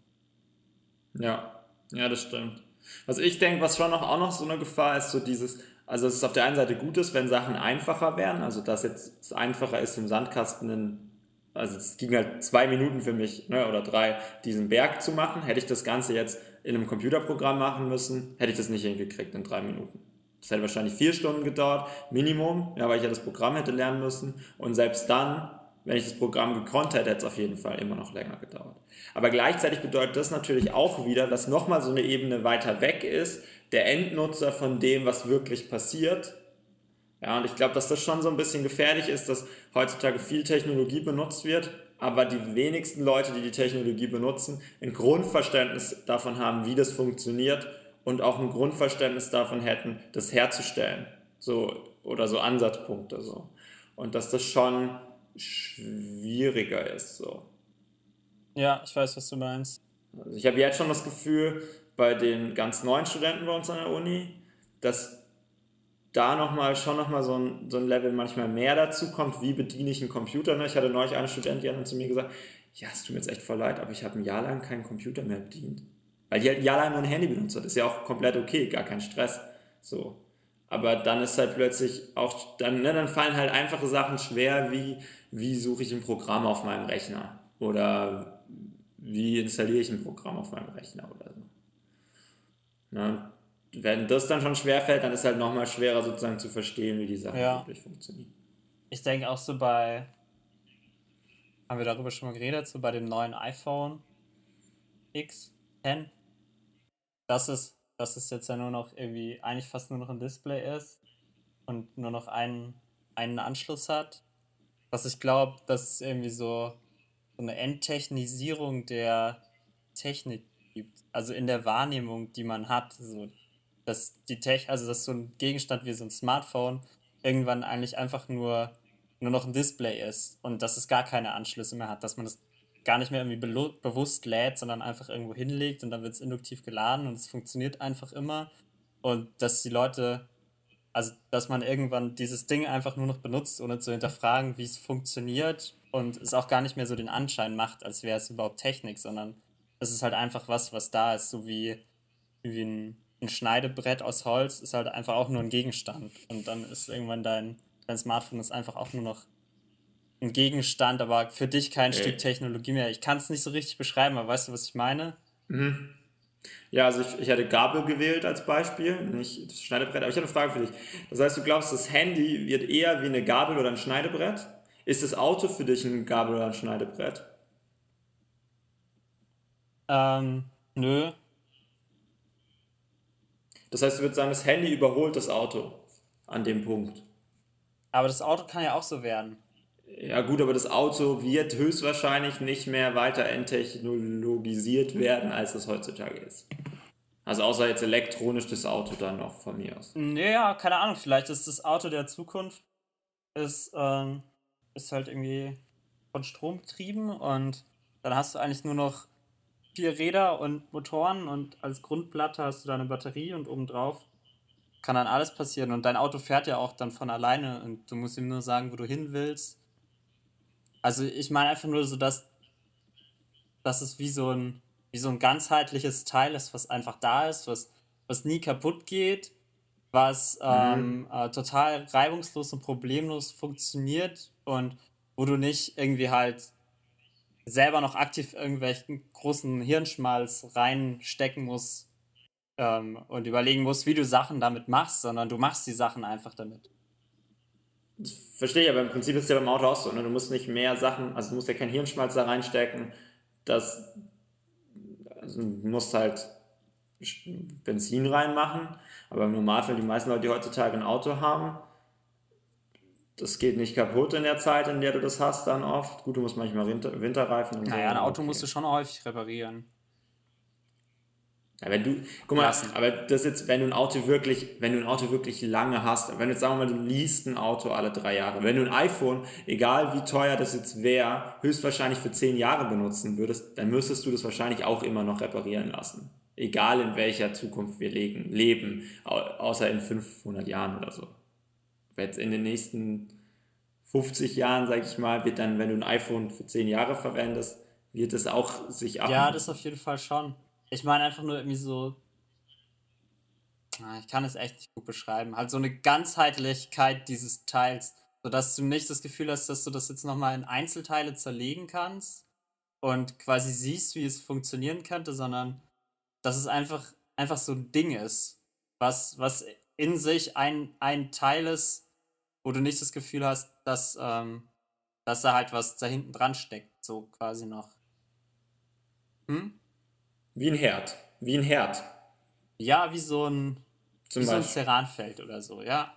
Ja, ja, das stimmt. Was ich denke, was schon noch, auch noch so eine Gefahr ist, so dieses, also es ist auf der einen Seite gut ist, wenn Sachen einfacher wären, also dass jetzt es einfacher ist, im Sandkasten in, also es ging halt zwei Minuten für mich, ne, oder drei, diesen Berg zu machen. Hätte ich das Ganze jetzt in einem Computerprogramm machen müssen, hätte ich das nicht hingekriegt in drei Minuten. Das hätte wahrscheinlich vier Stunden gedauert, Minimum, ja, weil ich ja das Programm hätte lernen müssen. Und selbst dann, wenn ich das Programm gekonnt hätte, hätte es auf jeden Fall immer noch länger gedauert. Aber gleichzeitig bedeutet das natürlich auch wieder, dass nochmal so eine Ebene weiter weg ist, der Endnutzer von dem, was wirklich passiert. Ja, und ich glaube, dass das schon so ein bisschen gefährlich ist, dass heutzutage viel Technologie benutzt wird, aber die wenigsten Leute, die die Technologie benutzen, ein Grundverständnis davon haben, wie das funktioniert und auch ein Grundverständnis davon hätten, das herzustellen. So, oder so Ansatzpunkte. So. Und dass das schon schwieriger ist. So. Ja, ich weiß, was du meinst. Also ich habe jetzt schon das Gefühl, bei den ganz neuen Studenten bei uns an der Uni, dass da nochmal schon nochmal so ein, so ein Level manchmal mehr dazu kommt, wie bediene ich einen Computer. Ne? Ich hatte neulich eine Studentin, die hat dann zu mir gesagt, ja, es tut mir jetzt echt voll leid, aber ich habe ein Jahr lang keinen Computer mehr bedient. Weil die halt jahrelang nur ein Handy benutzt hat. Ist ja auch komplett okay, gar kein Stress. So. Aber dann ist halt plötzlich auch, dann, ne, dann fallen halt einfache Sachen schwer, wie, wie suche ich ein Programm auf meinem Rechner? Oder wie installiere ich ein Programm auf meinem Rechner oder so. Ne? Wenn das dann schon schwer fällt, dann ist halt nochmal schwerer sozusagen zu verstehen, wie die Sachen ja. wirklich funktionieren. Ich denke auch so bei, haben wir darüber schon mal geredet, so bei dem neuen iPhone X, 10, dass es, dass es jetzt ja nur noch irgendwie eigentlich fast nur noch ein Display ist und nur noch einen, einen Anschluss hat. Was ich glaube, dass es irgendwie so, so eine Enttechnisierung der Technik gibt. Also in der Wahrnehmung, die man hat. So, dass die Tech, also dass so ein Gegenstand wie so ein Smartphone irgendwann eigentlich einfach nur, nur noch ein Display ist und dass es gar keine Anschlüsse mehr hat, dass man das gar nicht mehr irgendwie bewusst lädt, sondern einfach irgendwo hinlegt und dann wird es induktiv geladen und es funktioniert einfach immer. Und dass die Leute, also dass man irgendwann dieses Ding einfach nur noch benutzt, ohne zu hinterfragen, wie es funktioniert und es auch gar nicht mehr so den Anschein macht, als wäre es überhaupt Technik, sondern es ist halt einfach was, was da ist, so wie, wie ein, ein Schneidebrett aus Holz ist halt einfach auch nur ein Gegenstand. Und dann ist irgendwann dein, dein Smartphone ist einfach auch nur noch ein Gegenstand, aber für dich kein okay. Stück Technologie mehr. Ich kann es nicht so richtig beschreiben, aber weißt du, was ich meine? Mhm. Ja, also ich, ich hätte Gabel gewählt als Beispiel, nicht das Schneidebrett. Aber ich habe eine Frage für dich. Das heißt, du glaubst, das Handy wird eher wie eine Gabel oder ein Schneidebrett? Ist das Auto für dich ein Gabel oder ein Schneidebrett? Ähm, nö. Das heißt, du würdest sagen, das Handy überholt das Auto an dem Punkt. Aber das Auto kann ja auch so werden. Ja gut, aber das Auto wird höchstwahrscheinlich nicht mehr weiter enttechnologisiert werden, als es heutzutage ist. Also außer jetzt elektronisch das Auto dann noch von mir aus. Ja, keine Ahnung, vielleicht ist das Auto der Zukunft ist, ähm, ist halt irgendwie von Strom betrieben und dann hast du eigentlich nur noch vier Räder und Motoren und als Grundplatte hast du da eine Batterie und obendrauf kann dann alles passieren und dein Auto fährt ja auch dann von alleine und du musst ihm nur sagen, wo du hin willst also ich meine einfach nur so, dass, dass es wie so, ein, wie so ein ganzheitliches Teil ist, was einfach da ist, was, was nie kaputt geht, was mhm. ähm, äh, total reibungslos und problemlos funktioniert und wo du nicht irgendwie halt selber noch aktiv irgendwelchen großen Hirnschmalz reinstecken musst ähm, und überlegen musst, wie du Sachen damit machst, sondern du machst die Sachen einfach damit. Verstehe ich, aber im Prinzip ist es ja beim Auto auch so. Ne? Du musst nicht mehr Sachen, also du musst ja kein Hirnschmalz da reinstecken. Das, also du musst halt Benzin reinmachen. Aber im Normalfall, die meisten Leute, die heutzutage ein Auto haben, das geht nicht kaputt in der Zeit, in der du das hast, dann oft. Gut, du musst manchmal Winter, Winterreifen und Naja, so. ein Auto okay. musst du schon häufig reparieren. Ja, wenn du, guck mal, Lassen. aber das jetzt, wenn du ein Auto wirklich, wenn du ein Auto wirklich lange hast, wenn du jetzt sagen wir mal, du liest ein Auto alle drei Jahre, wenn du ein iPhone, egal wie teuer das jetzt wäre, höchstwahrscheinlich für zehn Jahre benutzen würdest, dann müsstest du das wahrscheinlich auch immer noch reparieren lassen. Egal in welcher Zukunft wir leben, leben außer in 500 Jahren oder so. Jetzt in den nächsten 50 Jahren, sag ich mal, wird dann, wenn du ein iPhone für zehn Jahre verwendest, wird es auch sich ab. Ja, das auf jeden Fall schon. Ich meine einfach nur irgendwie so. Ah, ich kann es echt nicht gut beschreiben. Halt so eine Ganzheitlichkeit dieses Teils, sodass du nicht das Gefühl hast, dass du das jetzt nochmal in Einzelteile zerlegen kannst und quasi siehst, wie es funktionieren könnte, sondern dass es einfach, einfach so ein Ding ist, was, was in sich ein, ein Teil ist, wo du nicht das Gefühl hast, dass, ähm, dass da halt was da hinten dran steckt, so quasi noch. Hm? Wie ein Herd. Wie ein Herd. Ja, wie so ein, Zum wie so ein Ceranfeld oder so, ja.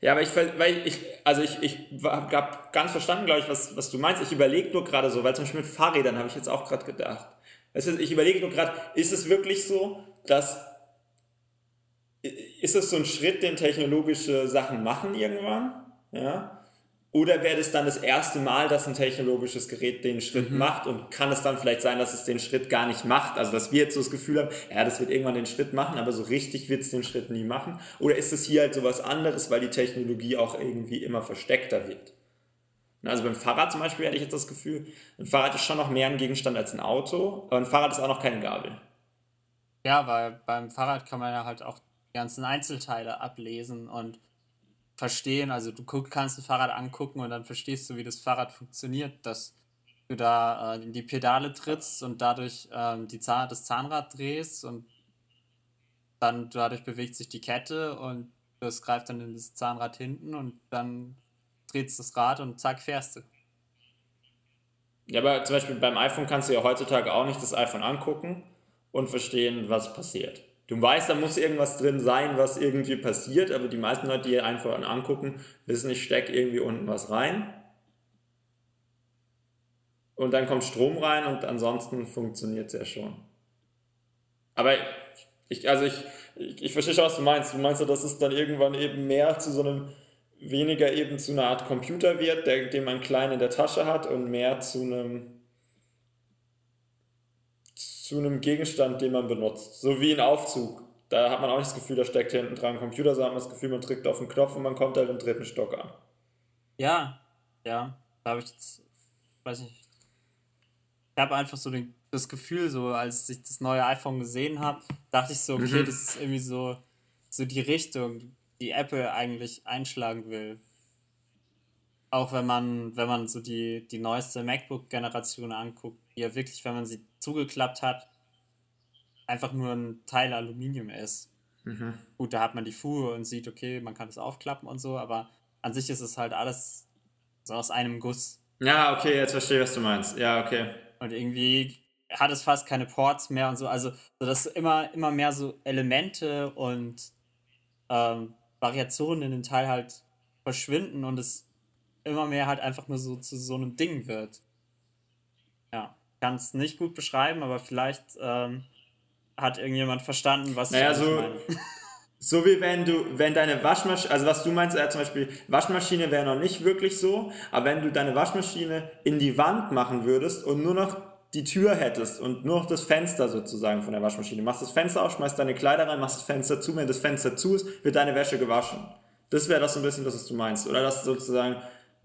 Ja, aber ich, weil ich, also ich, ich habe ganz verstanden, glaube ich, was, was du meinst. Ich überlege nur gerade so, weil zum Beispiel mit Fahrrädern habe ich jetzt auch gerade gedacht. Weißt du, ich überlege nur gerade, ist es wirklich so, dass, ist es so ein Schritt, den technologische Sachen machen irgendwann? Ja. Oder wäre das dann das erste Mal, dass ein technologisches Gerät den Schritt mhm. macht und kann es dann vielleicht sein, dass es den Schritt gar nicht macht? Also, dass wir jetzt so das Gefühl haben, ja, das wird irgendwann den Schritt machen, aber so richtig wird es den Schritt nie machen? Oder ist es hier halt so was anderes, weil die Technologie auch irgendwie immer versteckter wird? Also beim Fahrrad zum Beispiel hätte ich jetzt das Gefühl, ein Fahrrad ist schon noch mehr ein Gegenstand als ein Auto, aber ein Fahrrad ist auch noch keine Gabel. Ja, weil beim Fahrrad kann man ja halt auch die ganzen Einzelteile ablesen und verstehen. Also du kannst ein Fahrrad angucken und dann verstehst du, wie das Fahrrad funktioniert, dass du da äh, in die Pedale trittst und dadurch ähm, die Zahn das Zahnrad drehst und dann dadurch bewegt sich die Kette und das greift dann in das Zahnrad hinten und dann drehst das Rad und zack, fährst du. Ja, aber zum Beispiel beim iPhone kannst du ja heutzutage auch nicht das iPhone angucken und verstehen, was passiert. Du weißt, da muss irgendwas drin sein, was irgendwie passiert, aber die meisten Leute, die einfach angucken, wissen, ich stecke irgendwie unten was rein. Und dann kommt Strom rein und ansonsten funktioniert es ja schon. Aber ich, also ich, ich, ich verstehe schon, was du meinst. Du meinst ja, dass es dann irgendwann eben mehr zu so einem, weniger eben zu einer Art Computer wird, der, den man klein in der Tasche hat und mehr zu einem zu einem Gegenstand, den man benutzt. So wie ein Aufzug. Da hat man auch nicht das Gefühl, da steckt hinten dran ein Computer, sondern man hat das Gefühl, man drückt auf den Knopf und man kommt halt im dritten Stock an. Ja, ja. Da habe ich jetzt, weiß nicht. ich habe einfach so den, das Gefühl, so als ich das neue iPhone gesehen habe, dachte ich so, okay, mhm. das ist irgendwie so, so die Richtung, die Apple eigentlich einschlagen will. Auch wenn man, wenn man so die, die neueste MacBook-Generation anguckt, die ja wirklich, wenn man sie zugeklappt hat, einfach nur ein Teil Aluminium ist. Mhm. Gut, da hat man die Fuhe und sieht, okay, man kann es aufklappen und so, aber an sich ist es halt alles so aus einem Guss. Ja, okay, jetzt verstehe ich, was du meinst. Ja, okay. Und irgendwie hat es fast keine Ports mehr und so. Also, so dass immer, immer mehr so Elemente und ähm, Variationen in dem Teil halt verschwinden und es immer mehr halt einfach nur so zu so einem Ding wird. Ja, kann es nicht gut beschreiben, aber vielleicht ähm, hat irgendjemand verstanden, was naja, ich so, meine. So wie wenn du, wenn deine Waschmaschine, also was du meinst, äh, zum Beispiel, Waschmaschine wäre noch nicht wirklich so, aber wenn du deine Waschmaschine in die Wand machen würdest und nur noch die Tür hättest und nur noch das Fenster sozusagen von der Waschmaschine, machst das Fenster auf, schmeißt deine Kleider rein, machst das Fenster zu, wenn das Fenster zu ist, wird deine Wäsche gewaschen. Das wäre das so ein bisschen das, was du meinst. Oder dass sozusagen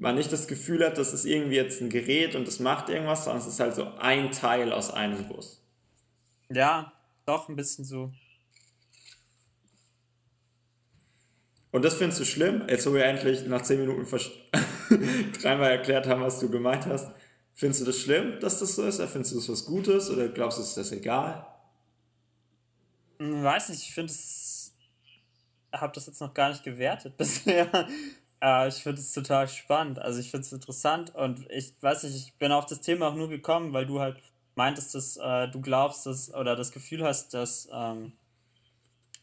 man nicht das Gefühl hat, das ist irgendwie jetzt ein Gerät und das macht irgendwas, sondern es ist halt so ein Teil aus einem Bus. Ja, doch, ein bisschen so. Und das findest du schlimm? Jetzt, wo wir endlich nach 10 Minuten dreimal erklärt haben, was du gemeint hast. Findest du das schlimm, dass das so ist? Oder findest du das was Gutes? Oder glaubst du, ist das egal? Hm, weiß nicht, ich finde es. Ich habe das jetzt noch gar nicht gewertet bisher. Äh, ich finde es total spannend. Also, ich finde es interessant und ich weiß nicht, ich bin auf das Thema auch nur gekommen, weil du halt meintest, dass äh, du glaubst, dass oder das Gefühl hast, dass ähm,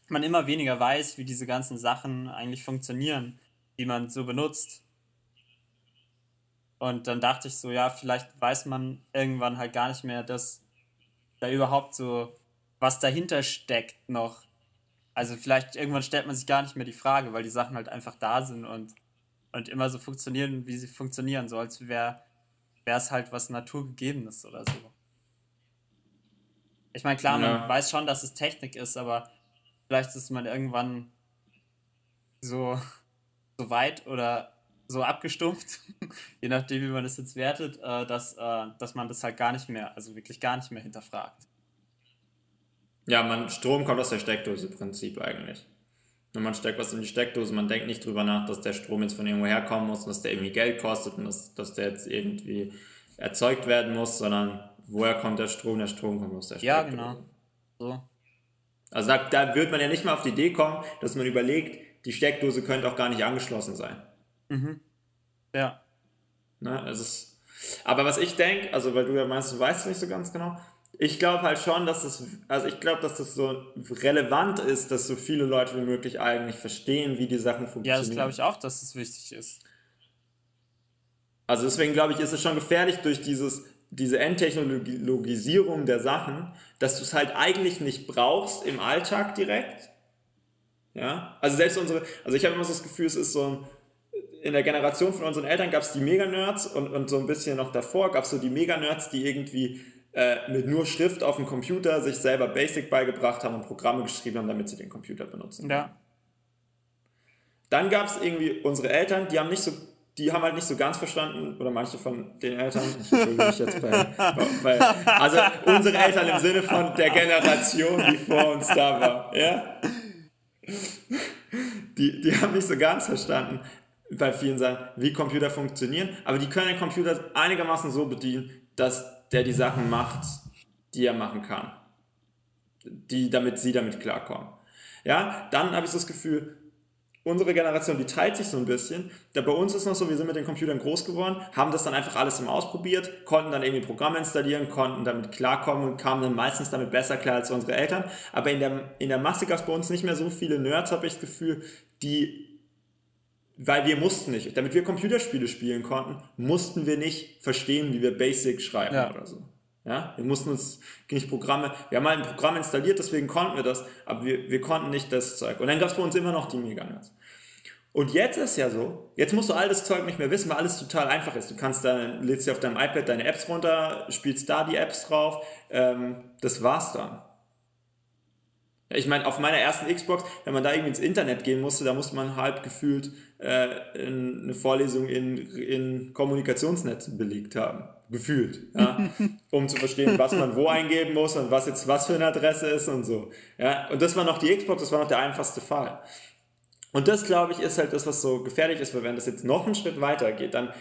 man immer weniger weiß, wie diese ganzen Sachen eigentlich funktionieren, die man so benutzt. Und dann dachte ich so, ja, vielleicht weiß man irgendwann halt gar nicht mehr, dass da überhaupt so was dahinter steckt noch. Also vielleicht irgendwann stellt man sich gar nicht mehr die Frage, weil die Sachen halt einfach da sind und, und immer so funktionieren, wie sie funktionieren, so als wäre es halt was Naturgegebenes oder so. Ich meine, klar, ja. man weiß schon, dass es Technik ist, aber vielleicht ist man irgendwann so, so weit oder so abgestumpft, je nachdem, wie man das jetzt wertet, äh, dass, äh, dass man das halt gar nicht mehr, also wirklich gar nicht mehr hinterfragt. Ja, man, Strom kommt aus der Steckdose Prinzip eigentlich. Wenn man steckt was in die Steckdose, man denkt nicht drüber nach, dass der Strom jetzt von irgendwo herkommen muss und dass der irgendwie Geld kostet und dass, dass der jetzt irgendwie erzeugt werden muss, sondern woher kommt der Strom? Der Strom kommt aus der Steckdose. Ja, genau. So. Also da, da wird man ja nicht mal auf die Idee kommen, dass man überlegt, die Steckdose könnte auch gar nicht angeschlossen sein. Mhm. Ja. Ne, es ist, aber was ich denke, also weil du ja meinst, du weißt es nicht so ganz genau, ich glaube halt schon, dass das, also ich glaube, dass das so relevant ist, dass so viele Leute wie möglich eigentlich verstehen, wie die Sachen funktionieren. Ja, das glaube ich auch, dass es wichtig ist. Also deswegen glaube ich, ist es schon gefährlich durch dieses, diese Enttechnologisierung der Sachen, dass du es halt eigentlich nicht brauchst im Alltag direkt. Ja, also selbst unsere, also ich habe immer so das Gefühl, es ist so ein, in der Generation von unseren Eltern gab es die Mega-Nerds und, und so ein bisschen noch davor gab es so die Mega-Nerds, die irgendwie äh, mit nur Schrift auf dem Computer sich selber Basic beigebracht haben und Programme geschrieben haben, damit sie den Computer benutzen. Ja. Dann gab es irgendwie unsere Eltern, die haben nicht so die haben halt nicht so ganz verstanden, oder manche von den Eltern, ich entschuldige mich jetzt bei, bei, also unsere Eltern im Sinne von der Generation, die vor uns da war, ja? Die, die haben nicht so ganz verstanden, bei vielen Sachen, wie Computer funktionieren, aber die können den Computer einigermaßen so bedienen, dass der die Sachen macht, die er machen kann. Die, damit sie damit klarkommen. Ja, dann habe ich das Gefühl, unsere Generation, die teilt sich so ein bisschen. Da bei uns ist noch so, wir sind mit den Computern groß geworden, haben das dann einfach alles immer ausprobiert, konnten dann irgendwie Programme installieren, konnten damit klarkommen und kamen dann meistens damit besser klar als unsere Eltern. Aber in der, in der Masse gab es bei uns nicht mehr so viele Nerds, habe ich das Gefühl, die weil wir mussten nicht, damit wir Computerspiele spielen konnten, mussten wir nicht verstehen, wie wir Basic schreiben ja. oder so. Ja, wir mussten uns nicht Programme, wir haben mal ein Programm installiert, deswegen konnten wir das, aber wir, wir konnten nicht das Zeug. Und dann gab es bei uns immer noch die Meganerds. Und jetzt ist ja so, jetzt musst du all das Zeug nicht mehr wissen, weil alles total einfach ist. Du kannst da, lädst dir auf deinem iPad deine Apps runter, spielst da die Apps drauf, ähm, das war's dann. Ich meine, auf meiner ersten Xbox, wenn man da irgendwie ins Internet gehen musste, da musste man halb gefühlt äh, eine Vorlesung in, in Kommunikationsnetzen belegt haben. Gefühlt. Ja? um zu verstehen, was man wo eingeben muss und was jetzt was für eine Adresse ist und so. Ja? Und das war noch die Xbox, das war noch der einfachste Fall. Und das, glaube ich, ist halt das, was so gefährlich ist, weil wenn das jetzt noch einen Schritt weiter geht, dann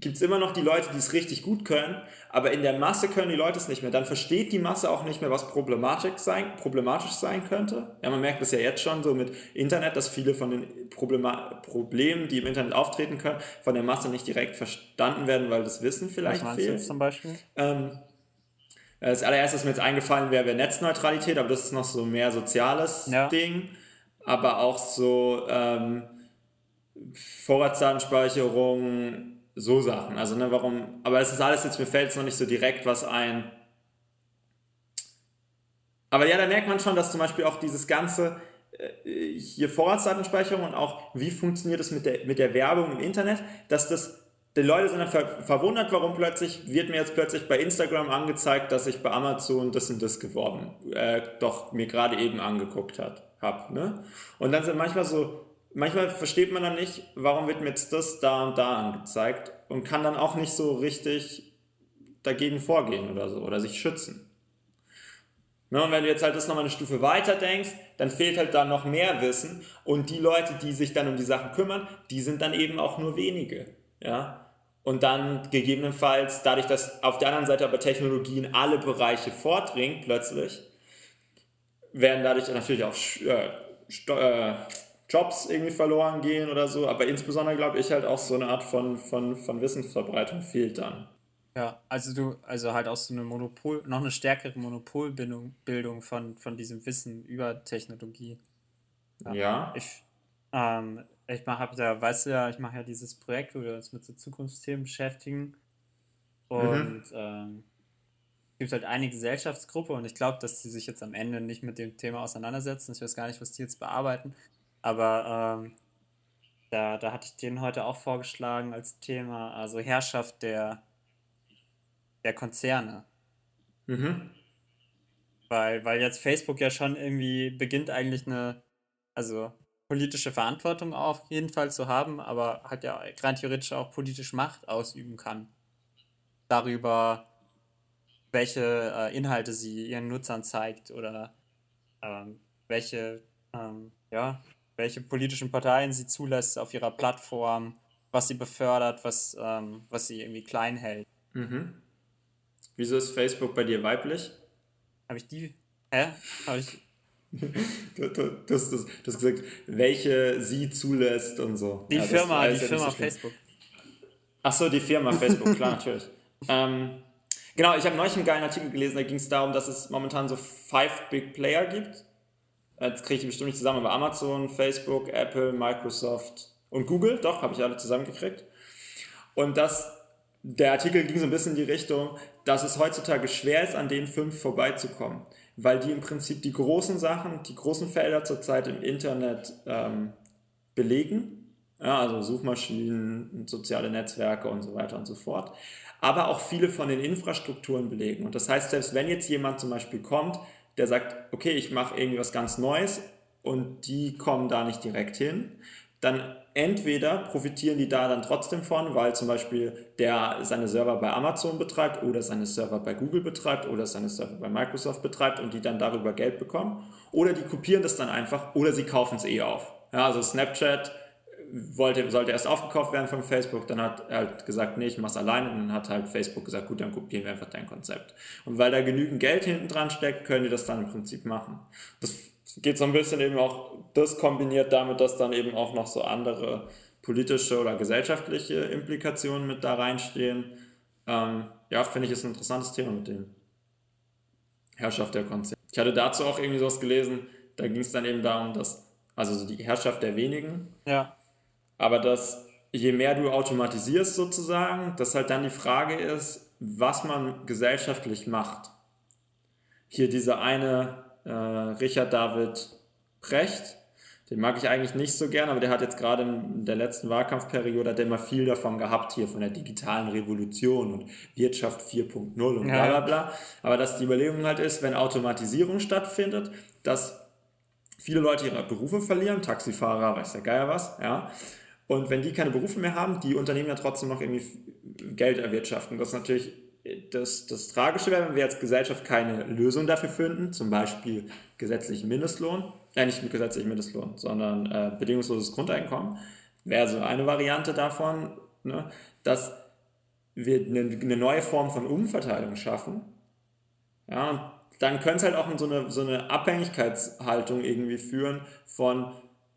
gibt es immer noch die Leute, die es richtig gut können, aber in der Masse können die Leute es nicht mehr. Dann versteht die Masse auch nicht mehr, was problematisch sein, problematisch sein könnte. Ja, man merkt das ja jetzt schon so mit Internet, dass viele von den Problema Problemen, die im Internet auftreten können, von der Masse nicht direkt verstanden werden, weil das Wissen vielleicht was fehlt. Du zum Beispiel? Ähm, das allererste, was mir jetzt eingefallen wäre, wäre Netzneutralität, aber das ist noch so mehr soziales ja. Ding. Aber auch so ähm, Vorratsdatenspeicherung, so Sachen. Also, ne, warum, aber es ist alles jetzt, mir fällt es noch nicht so direkt was ein. Aber ja, da merkt man schon, dass zum Beispiel auch dieses ganze äh, hier Vorratsdatenspeicherung und auch wie funktioniert es mit der, mit der Werbung im Internet, dass das die Leute sind dann ver verwundert, warum plötzlich wird mir jetzt plötzlich bei Instagram angezeigt, dass ich bei Amazon das und das geworben, äh, doch mir gerade eben angeguckt hat, hab, ne? Und dann sind manchmal so manchmal versteht man dann nicht, warum wird mir jetzt das da und da angezeigt und kann dann auch nicht so richtig dagegen vorgehen oder so oder sich schützen. Ne, und wenn du jetzt halt das nochmal eine Stufe weiter denkst, dann fehlt halt da noch mehr Wissen und die Leute, die sich dann um die Sachen kümmern, die sind dann eben auch nur wenige. Ja? Und dann gegebenenfalls, dadurch, dass auf der anderen Seite aber Technologie in alle Bereiche vordringt plötzlich, werden dadurch natürlich auch äh, äh, Jobs irgendwie verloren gehen oder so. Aber insbesondere glaube ich halt auch so eine Art von, von, von Wissensverbreitung fehlt dann. Ja, also du, also halt auch so eine Monopol, noch eine stärkere Monopolbildung Bildung von, von diesem Wissen über Technologie. Ja. ja. Ich, ähm, ich mache ja, weißt du ja, ich mache ja dieses Projekt, wo wir uns mit so Zukunftsthemen beschäftigen. Und mhm. ähm, es gibt halt eine Gesellschaftsgruppe und ich glaube, dass die sich jetzt am Ende nicht mit dem Thema auseinandersetzen. Ich weiß gar nicht, was die jetzt bearbeiten. Aber ähm, da, da hatte ich den heute auch vorgeschlagen als Thema, also Herrschaft der, der Konzerne. Mhm. Weil, weil jetzt Facebook ja schon irgendwie beginnt eigentlich eine, also politische Verantwortung auf jeden Fall zu haben, aber halt ja rein theoretisch auch politisch Macht ausüben kann. Darüber, welche äh, Inhalte sie ihren Nutzern zeigt oder ähm, welche ähm, ja, welche politischen Parteien sie zulässt auf ihrer Plattform, was sie befördert, was, ähm, was sie irgendwie klein hält. Mhm. Wieso ist Facebook bei dir weiblich? Habe ich die. Hä? Habe ich. du, hast, du, hast gesagt, welche sie zulässt und so. Die ja, Firma, die Firma so Facebook. Achso, die Firma Facebook, klar, natürlich. Ähm, genau, ich habe neulich einen geilen Artikel gelesen, da ging es darum, dass es momentan so five Big Player gibt Jetzt kriege ich bestimmt nicht zusammen, aber Amazon, Facebook, Apple, Microsoft und Google, doch, habe ich alle zusammengekriegt. Und das, der Artikel ging so ein bisschen in die Richtung, dass es heutzutage schwer ist, an den fünf vorbeizukommen, weil die im Prinzip die großen Sachen, die großen Felder zurzeit im Internet ähm, belegen. Ja, also Suchmaschinen, soziale Netzwerke und so weiter und so fort. Aber auch viele von den Infrastrukturen belegen. Und das heißt, selbst wenn jetzt jemand zum Beispiel kommt, der sagt, okay, ich mache irgendwie was ganz Neues und die kommen da nicht direkt hin, dann entweder profitieren die da dann trotzdem von, weil zum Beispiel der seine Server bei Amazon betreibt oder seine Server bei Google betreibt oder seine Server bei Microsoft betreibt und die dann darüber Geld bekommen. Oder die kopieren das dann einfach oder sie kaufen es eh auf. Ja, also Snapchat wollte, sollte erst aufgekauft werden von Facebook, dann hat er halt gesagt, nee, ich mach's alleine und dann hat halt Facebook gesagt, gut, dann kopieren wir einfach dein Konzept. Und weil da genügend Geld hinten dran steckt, können die das dann im Prinzip machen. Das geht so ein bisschen eben auch, das kombiniert damit, dass dann eben auch noch so andere politische oder gesellschaftliche Implikationen mit da reinstehen. Ähm, ja, finde ich, ist ein interessantes Thema mit dem Herrschaft der Konzerne. Ich hatte dazu auch irgendwie sowas gelesen, da ging es dann eben darum, dass, also so die Herrschaft der wenigen. Ja aber dass je mehr du automatisierst sozusagen, dass halt dann die Frage ist, was man gesellschaftlich macht. Hier dieser eine äh, Richard David Precht, Den mag ich eigentlich nicht so gern, aber der hat jetzt gerade in der letzten Wahlkampfperiode hat der immer viel davon gehabt hier von der digitalen Revolution und Wirtschaft 4.0 und bla bla bla. Aber dass die Überlegung halt ist, wenn Automatisierung stattfindet, dass viele Leute ihre Berufe verlieren, Taxifahrer, weiß der Geier was, ja. Und wenn die keine Berufe mehr haben, die Unternehmen ja trotzdem noch irgendwie Geld erwirtschaften. Das ist natürlich das, das Tragische wäre, wenn wir als Gesellschaft keine Lösung dafür finden, zum Beispiel gesetzlichen Mindestlohn, äh, nicht gesetzlichen Mindestlohn, sondern äh, bedingungsloses Grundeinkommen, wäre so eine Variante davon, ne, dass wir eine, eine neue Form von Umverteilung schaffen. Ja, dann könnte es halt auch in so eine, so eine Abhängigkeitshaltung irgendwie führen von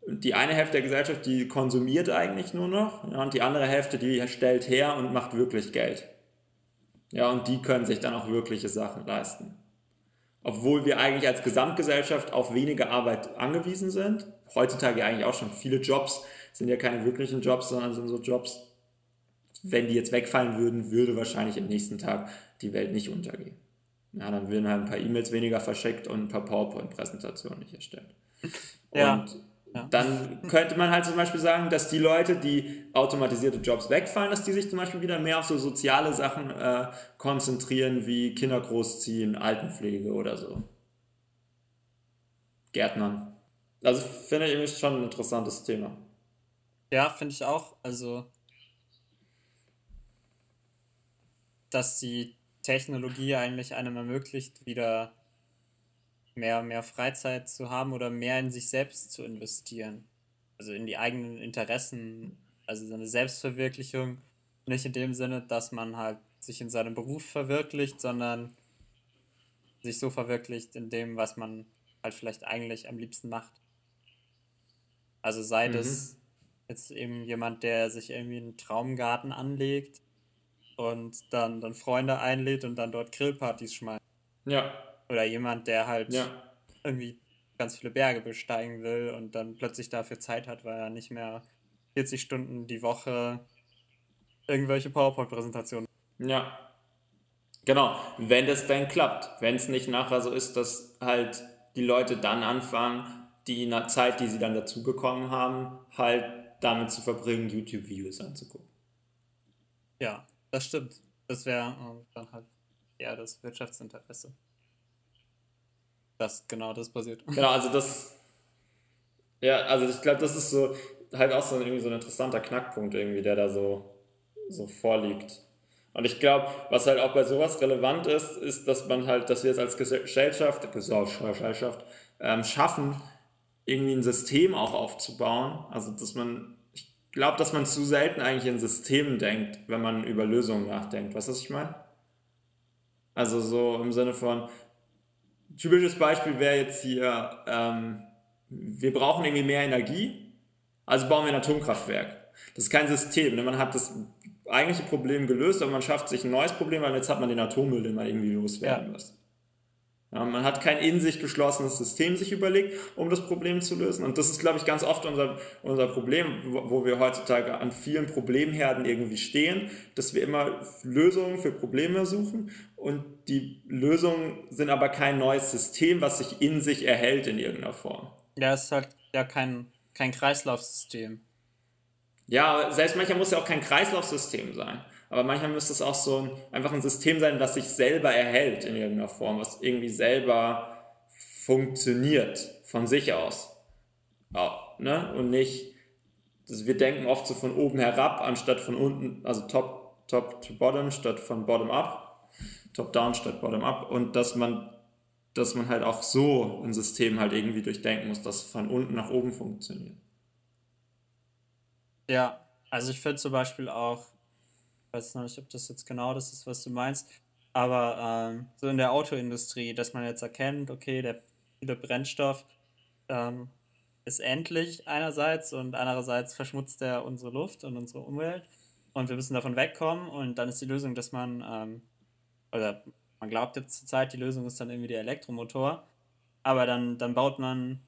die eine Hälfte der Gesellschaft, die konsumiert eigentlich nur noch ja, und die andere Hälfte, die stellt her und macht wirklich Geld. Ja, und die können sich dann auch wirkliche Sachen leisten. Obwohl wir eigentlich als Gesamtgesellschaft auf weniger Arbeit angewiesen sind. Heutzutage ja eigentlich auch schon. Viele Jobs sind ja keine wirklichen Jobs, sondern sind so Jobs, wenn die jetzt wegfallen würden, würde wahrscheinlich am nächsten Tag die Welt nicht untergehen. Ja, dann würden halt ein paar E-Mails weniger verschickt und ein paar PowerPoint-Präsentationen nicht erstellt. Ja. Dann könnte man halt zum Beispiel sagen, dass die Leute, die automatisierte Jobs wegfallen, dass die sich zum Beispiel wieder mehr auf so soziale Sachen äh, konzentrieren, wie Kinder großziehen, Altenpflege oder so. Gärtnern. Also finde ich irgendwie schon ein interessantes Thema. Ja, finde ich auch. Also, dass die Technologie eigentlich einem ermöglicht, wieder mehr, mehr Freizeit zu haben oder mehr in sich selbst zu investieren. Also in die eigenen Interessen, also so eine Selbstverwirklichung. Nicht in dem Sinne, dass man halt sich in seinem Beruf verwirklicht, sondern sich so verwirklicht in dem, was man halt vielleicht eigentlich am liebsten macht. Also sei mhm. das jetzt eben jemand, der sich irgendwie einen Traumgarten anlegt und dann, dann Freunde einlädt und dann dort Grillpartys schmeißt. Ja. Oder jemand, der halt ja. irgendwie ganz viele Berge besteigen will und dann plötzlich dafür Zeit hat, weil er nicht mehr 40 Stunden die Woche irgendwelche PowerPoint-Präsentationen. Ja. Genau, wenn das dann klappt. Wenn es nicht nachher so ist, dass halt die Leute dann anfangen, die Zeit, die sie dann dazu bekommen haben, halt damit zu verbringen, YouTube-Videos anzugucken. Ja, das stimmt. Das wäre äh, dann halt eher das Wirtschaftsinteresse dass genau das passiert. Genau, also das. Ja, also ich glaube, das ist so halt auch so irgendwie so ein interessanter Knackpunkt irgendwie, der da so, so vorliegt. Und ich glaube, was halt auch bei sowas relevant ist, ist, dass man halt, dass wir es als Gesellschaft, Gesellschaft ähm, schaffen, irgendwie ein System auch aufzubauen. Also, dass man, ich glaube, dass man zu selten eigentlich in Systemen denkt, wenn man über Lösungen nachdenkt. Weißt du, was ich meine? Also so im Sinne von, typisches Beispiel wäre jetzt hier, ähm, wir brauchen irgendwie mehr Energie, also bauen wir ein Atomkraftwerk. Das ist kein System. Ne? Man hat das eigentliche Problem gelöst, aber man schafft sich ein neues Problem, weil jetzt hat man den Atommüll, den man irgendwie loswerden ja. muss. Man hat kein in sich geschlossenes System sich überlegt, um das Problem zu lösen. Und das ist, glaube ich, ganz oft unser, unser Problem, wo, wo wir heutzutage an vielen Problemherden irgendwie stehen, dass wir immer Lösungen für Probleme suchen und die Lösungen sind aber kein neues System, was sich in sich erhält in irgendeiner Form. Ja, es ist halt ja kein, kein Kreislaufsystem. Ja, selbst manchmal muss ja auch kein Kreislaufsystem sein. Aber manchmal müsste es auch so ein, einfach ein System sein, was sich selber erhält in irgendeiner Form, was irgendwie selber funktioniert von sich aus. Ja, ne? Und nicht, dass wir denken oft so von oben herab, anstatt von unten, also top, top to bottom, statt von bottom up, top down statt bottom up. Und dass man, dass man halt auch so ein System halt irgendwie durchdenken muss, das von unten nach oben funktioniert. Ja, also ich finde zum Beispiel auch, weiß noch nicht, ob das jetzt genau das ist, was du meinst, aber ähm, so in der Autoindustrie, dass man jetzt erkennt, okay, der viele Brennstoff ähm, ist endlich einerseits und andererseits verschmutzt er unsere Luft und unsere Umwelt und wir müssen davon wegkommen und dann ist die Lösung, dass man, ähm, oder man glaubt jetzt zur Zeit, die Lösung ist dann irgendwie der Elektromotor, aber dann, dann baut man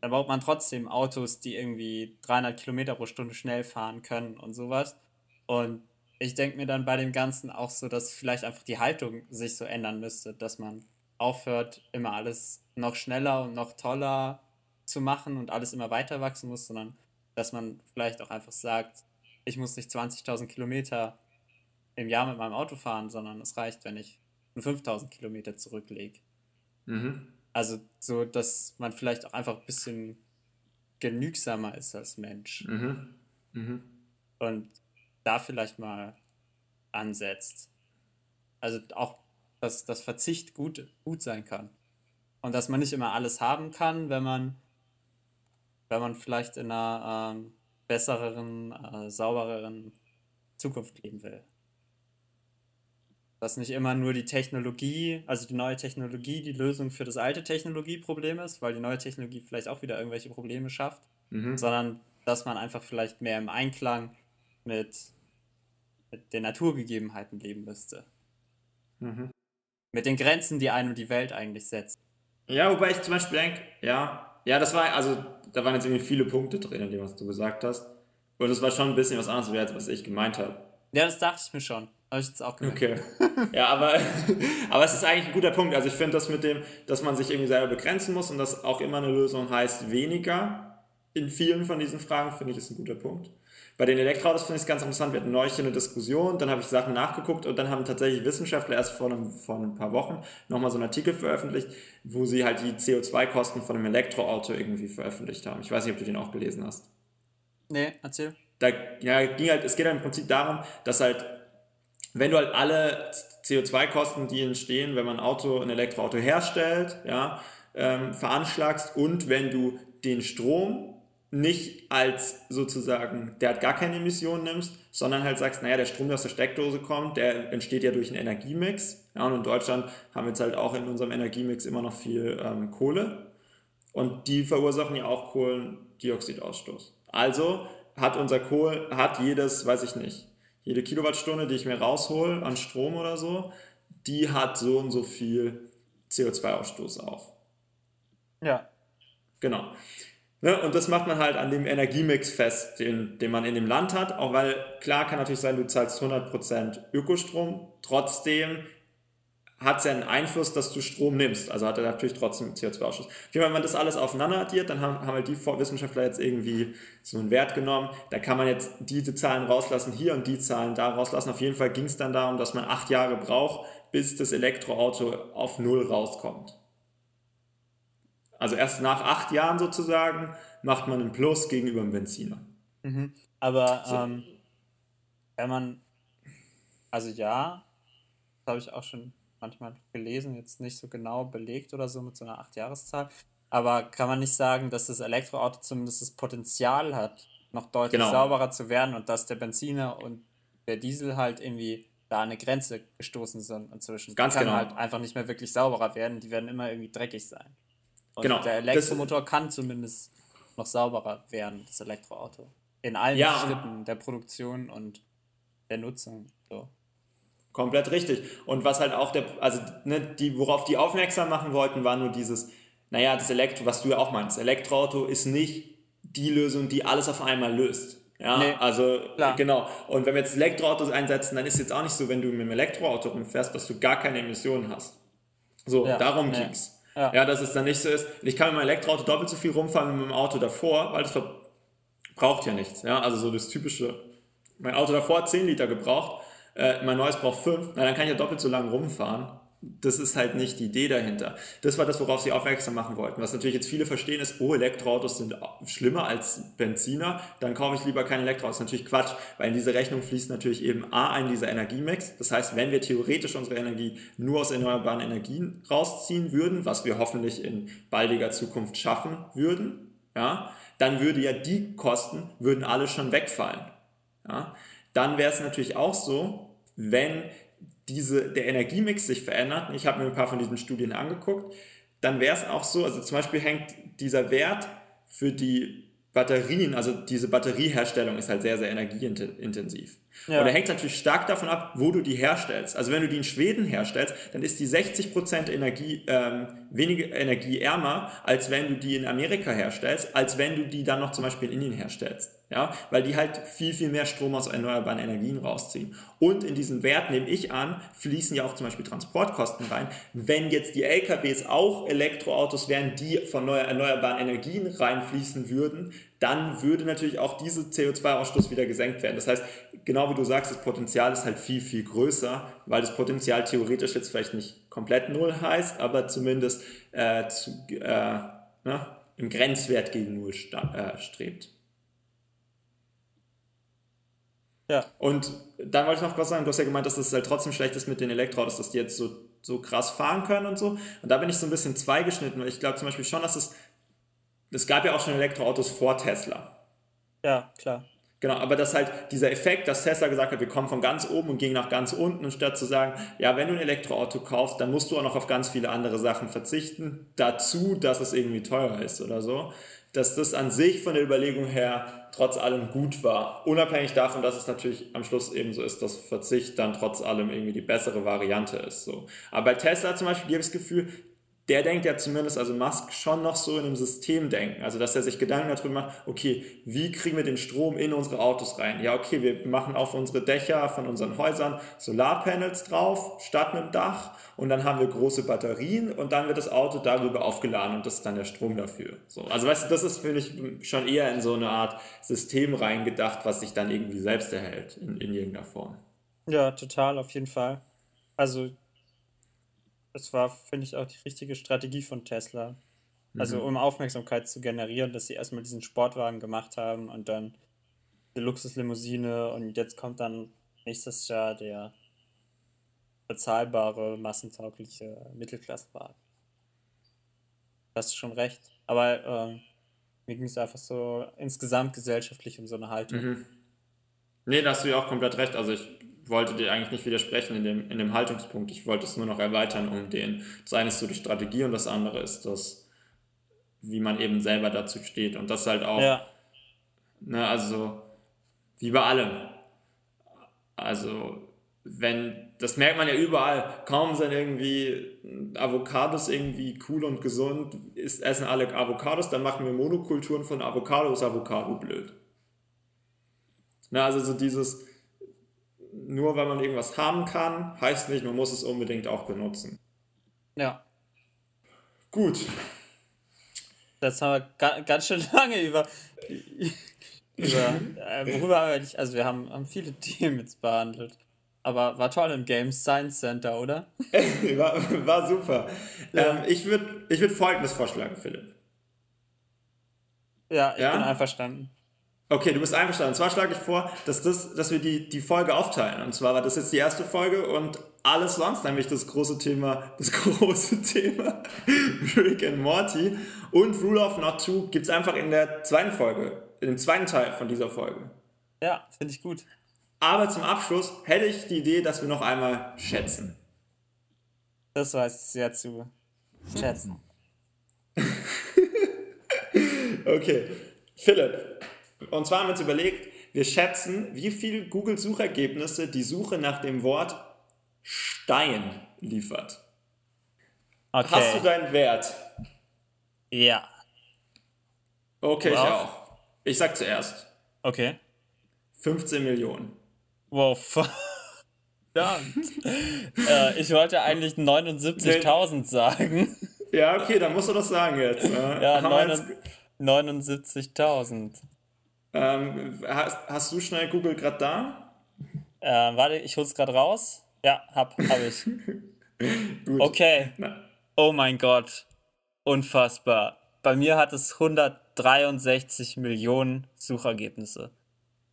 dann baut man trotzdem Autos, die irgendwie 300 Kilometer pro Stunde schnell fahren können und sowas. Und ich denke mir dann bei dem Ganzen auch so, dass vielleicht einfach die Haltung sich so ändern müsste, dass man aufhört, immer alles noch schneller und noch toller zu machen und alles immer weiter wachsen muss, sondern dass man vielleicht auch einfach sagt, ich muss nicht 20.000 Kilometer im Jahr mit meinem Auto fahren, sondern es reicht, wenn ich nur 5.000 Kilometer zurücklege. Mhm. Also so, dass man vielleicht auch einfach ein bisschen genügsamer ist als Mensch. Mhm. Mhm. Und da vielleicht mal ansetzt. Also auch, dass das Verzicht gut, gut sein kann. Und dass man nicht immer alles haben kann, wenn man, wenn man vielleicht in einer ähm, besseren, äh, saubereren Zukunft leben will. Dass nicht immer nur die Technologie, also die neue Technologie, die Lösung für das alte Technologieproblem ist, weil die neue Technologie vielleicht auch wieder irgendwelche Probleme schafft, mhm. sondern dass man einfach vielleicht mehr im Einklang mit, mit den Naturgegebenheiten leben müsste. Mhm. Mit den Grenzen, die einem die Welt eigentlich setzt. Ja, wobei ich zum Beispiel denke, ja, ja, das war, also da waren jetzt irgendwie viele Punkte drin, in dem, was du gesagt hast. Und es war schon ein bisschen was anderes, als was ich gemeint habe. Ja, das dachte ich mir schon. Habe ich jetzt auch gemerkt. Okay. Ja, aber, aber es ist eigentlich ein guter Punkt. Also ich finde das mit dem, dass man sich irgendwie selber begrenzen muss und dass auch immer eine Lösung heißt weniger in vielen von diesen Fragen, finde ich, ist ein guter Punkt. Bei den Elektroautos finde ich es ganz interessant. Wir hatten neulich eine Diskussion, dann habe ich Sachen nachgeguckt und dann haben tatsächlich Wissenschaftler erst vor, einem, vor ein paar Wochen nochmal so einen Artikel veröffentlicht, wo sie halt die CO2-Kosten von einem Elektroauto irgendwie veröffentlicht haben. Ich weiß nicht, ob du den auch gelesen hast. Nee, erzähl. Da ja, ging halt, es geht halt im Prinzip darum, dass halt, wenn du halt alle CO2-Kosten, die entstehen, wenn man ein Auto, ein Elektroauto herstellt, ja, ähm, veranschlagst und wenn du den Strom nicht als sozusagen, der hat gar keine Emissionen nimmst, sondern halt sagst, naja, der Strom, der aus der Steckdose kommt, der entsteht ja durch einen Energiemix. Ja, und in Deutschland haben wir jetzt halt auch in unserem Energiemix immer noch viel ähm, Kohle. Und die verursachen ja auch Kohlendioxidausstoß. Also hat unser Kohl, hat jedes, weiß ich nicht, jede Kilowattstunde, die ich mir raushol an Strom oder so, die hat so und so viel CO2-Ausstoß auch. Ja. Genau. Ne, und das macht man halt an dem Energiemix fest, den, den man in dem Land hat. Auch weil, klar kann natürlich sein, du zahlst 100% Ökostrom. Trotzdem hat es ja einen Einfluss, dass du Strom nimmst. Also hat er natürlich trotzdem CO2-Ausschuss. Wenn man das alles aufeinander addiert, dann haben, haben halt die Wissenschaftler jetzt irgendwie so einen Wert genommen. Da kann man jetzt diese Zahlen rauslassen hier und die Zahlen da rauslassen. Auf jeden Fall ging es dann darum, dass man acht Jahre braucht, bis das Elektroauto auf Null rauskommt. Also erst nach acht Jahren sozusagen macht man einen Plus gegenüber dem Benziner. Mhm. Aber so. ähm, wenn man, also ja, das habe ich auch schon manchmal gelesen, jetzt nicht so genau belegt oder so mit so einer Acht-Jahreszahl. Aber kann man nicht sagen, dass das Elektroauto zumindest das Potenzial hat, noch deutlich genau. sauberer zu werden und dass der Benziner und der Diesel halt irgendwie da eine Grenze gestoßen sind inzwischen. Ganz die kann genau. halt einfach nicht mehr wirklich sauberer werden, die werden immer irgendwie dreckig sein. Und genau. der Elektromotor das, kann zumindest noch sauberer werden, das Elektroauto. In allen ja, Schritten der Produktion und der Nutzung. So. Komplett richtig. Und was halt auch der, also ne, die, worauf die aufmerksam machen wollten, war nur dieses, naja, das Elektro, was du ja auch meinst, Elektroauto ist nicht die Lösung, die alles auf einmal löst. Ja, nee, also klar. genau. Und wenn wir jetzt Elektroautos einsetzen, dann ist es jetzt auch nicht so, wenn du mit dem Elektroauto rumfährst, dass du gar keine Emissionen hast. So, ja, darum nee. ging's. Ja. ja, dass es dann nicht so ist. Ich kann mit meinem Elektroauto doppelt so viel rumfahren wie mit dem Auto davor, weil das braucht ja nichts. Ja, also so das typische. Mein Auto davor hat 10 Liter gebraucht, äh, mein neues braucht 5, na dann kann ich ja doppelt so lange rumfahren das ist halt nicht die Idee dahinter. Das war das, worauf sie aufmerksam machen wollten. Was natürlich jetzt viele verstehen ist, oh, Elektroautos sind schlimmer als Benziner, dann kaufe ich lieber kein Elektroauto. Das ist natürlich Quatsch, weil in diese Rechnung fließt natürlich eben A ein dieser Energiemix. Das heißt, wenn wir theoretisch unsere Energie nur aus erneuerbaren Energien rausziehen würden, was wir hoffentlich in baldiger Zukunft schaffen würden, ja, dann würde ja die Kosten, würden alle schon wegfallen. Ja. Dann wäre es natürlich auch so, wenn diese, der Energiemix sich verändert, ich habe mir ein paar von diesen Studien angeguckt, dann wäre es auch so, also zum Beispiel hängt dieser Wert für die Batterien, also diese Batterieherstellung ist halt sehr, sehr energieintensiv. Ja. Oder hängt natürlich stark davon ab, wo du die herstellst. Also wenn du die in Schweden herstellst, dann ist die 60% Energie, ähm, weniger energieärmer, als wenn du die in Amerika herstellst, als wenn du die dann noch zum Beispiel in Indien herstellst. Ja, weil die halt viel, viel mehr Strom aus erneuerbaren Energien rausziehen. Und in diesen Wert, nehme ich an, fließen ja auch zum Beispiel Transportkosten rein. Wenn jetzt die LKWs auch Elektroautos wären, die von erneuerbaren Energien reinfließen würden, dann würde natürlich auch dieser CO2-Ausstoß wieder gesenkt werden. Das heißt, genau wie du sagst, das Potenzial ist halt viel, viel größer, weil das Potenzial theoretisch jetzt vielleicht nicht komplett null heißt, aber zumindest äh, zu, äh, ne, im Grenzwert gegen null äh, strebt. Ja. Und dann wollte ich noch was sagen, du hast ja gemeint, dass das halt trotzdem schlecht ist mit den Elektroautos, dass die jetzt so, so krass fahren können und so. Und da bin ich so ein bisschen zweigeschnitten, weil ich glaube zum Beispiel schon, dass es, es gab ja auch schon Elektroautos vor Tesla. Ja, klar. Genau, aber das halt dieser Effekt, dass Tesla gesagt hat, wir kommen von ganz oben und gehen nach ganz unten, und statt zu sagen, ja, wenn du ein Elektroauto kaufst, dann musst du auch noch auf ganz viele andere Sachen verzichten, dazu, dass es irgendwie teurer ist oder so, dass das an sich von der Überlegung her trotz allem gut war. Unabhängig davon, dass es natürlich am Schluss eben so ist, dass Verzicht dann trotz allem irgendwie die bessere Variante ist. So. Aber bei Tesla zum Beispiel, habe ich das Gefühl, der denkt ja zumindest, also Musk, schon noch so in einem System denken. Also, dass er sich Gedanken darüber macht, okay, wie kriegen wir den Strom in unsere Autos rein? Ja, okay, wir machen auf unsere Dächer von unseren Häusern Solarpanels drauf, statt einem Dach. Und dann haben wir große Batterien und dann wird das Auto darüber aufgeladen und das ist dann der Strom dafür. So, also, weißt du, das ist, finde ich, schon eher in so eine Art System reingedacht, was sich dann irgendwie selbst erhält, in, in irgendeiner Form. Ja, total, auf jeden Fall. Also, es war, finde ich, auch die richtige Strategie von Tesla. Also mhm. um Aufmerksamkeit zu generieren, dass sie erstmal diesen Sportwagen gemacht haben und dann die Luxuslimousine und jetzt kommt dann nächstes Jahr der bezahlbare, massentaugliche Mittelklassenwagen. Das ist schon recht. Aber ähm, mir ging es einfach so insgesamt gesellschaftlich um so eine Haltung. Mhm. Nee, da hast du ja auch komplett recht. Also ich wollte dir eigentlich nicht widersprechen in dem, in dem Haltungspunkt. Ich wollte es nur noch erweitern um den. Das eine ist so die Strategie und das andere ist das, wie man eben selber dazu steht. Und das halt auch, ja. ne, also wie bei allem. Also wenn, das merkt man ja überall, kaum sind irgendwie Avocados irgendwie cool und gesund, ist, essen alle Avocados, dann machen wir Monokulturen von Avocado, ist Avocado blöd. Na, also so dieses, nur weil man irgendwas haben kann, heißt nicht, man muss es unbedingt auch benutzen. Ja. Gut. Das haben wir ganz schön lange über. über äh, worüber haben wir nicht. Also, wir haben, haben viele Themen jetzt behandelt. Aber war toll im Games Science Center, oder? war, war super. Ja. Ähm, ich würde ich würd folgendes vorschlagen, Philipp. Ja, ich ja? bin einverstanden. Okay, du bist einverstanden. Und zwar schlage ich vor, dass, das, dass wir die, die Folge aufteilen. Und zwar war das jetzt die erste Folge und alles sonst, nämlich das große Thema, das große Thema Rick and Morty und Rule of Not To gibt es einfach in der zweiten Folge, in dem zweiten Teil von dieser Folge. Ja, finde ich gut. Aber zum Abschluss hätte ich die Idee, dass wir noch einmal schätzen. Das weiß ich sehr zu schätzen. okay. Philipp, und zwar haben wir uns überlegt, wir schätzen, wie viel Google-Suchergebnisse die Suche nach dem Wort Stein liefert. Okay. Hast du deinen Wert? Ja. Okay, wow. ich auch. Ich sag zuerst. Okay. 15 Millionen. Wow, verdammt. äh, ich wollte eigentlich 79.000 sagen. Ja, okay, dann musst du das sagen jetzt. Ne? Ja, 79.000. Ähm, hast, hast, du schnell Google gerade da? Ähm, warte, ich hol's gerade raus. Ja, hab, hab ich. okay. Na. Oh mein Gott. Unfassbar. Bei mir hat es 163 Millionen Suchergebnisse.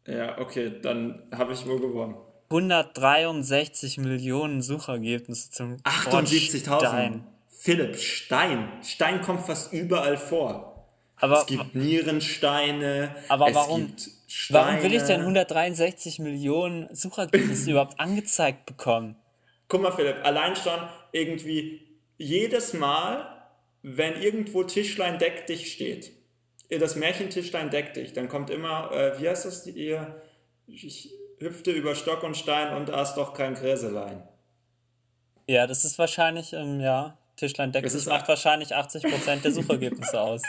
Ja, okay, dann habe ich wohl gewonnen. 163 Millionen Suchergebnisse zum 78.000. Philipp, Stein. Stein kommt fast überall vor. Aber, es gibt Nierensteine. Aber warum, warum will ich denn 163 Millionen Suchergebnisse überhaupt angezeigt bekommen? Guck mal, Philipp, allein schon irgendwie jedes Mal, wenn irgendwo Tischlein deck dich steht, das Märchen Tischlein deck dich, dann kommt immer, äh, wie heißt das, ihr, ich, hüpfte über Stock und Stein und aß doch kein Gräselein. Ja, das ist wahrscheinlich, ähm, ja, Tischlein deckt sich macht wahrscheinlich 80% der Suchergebnisse aus.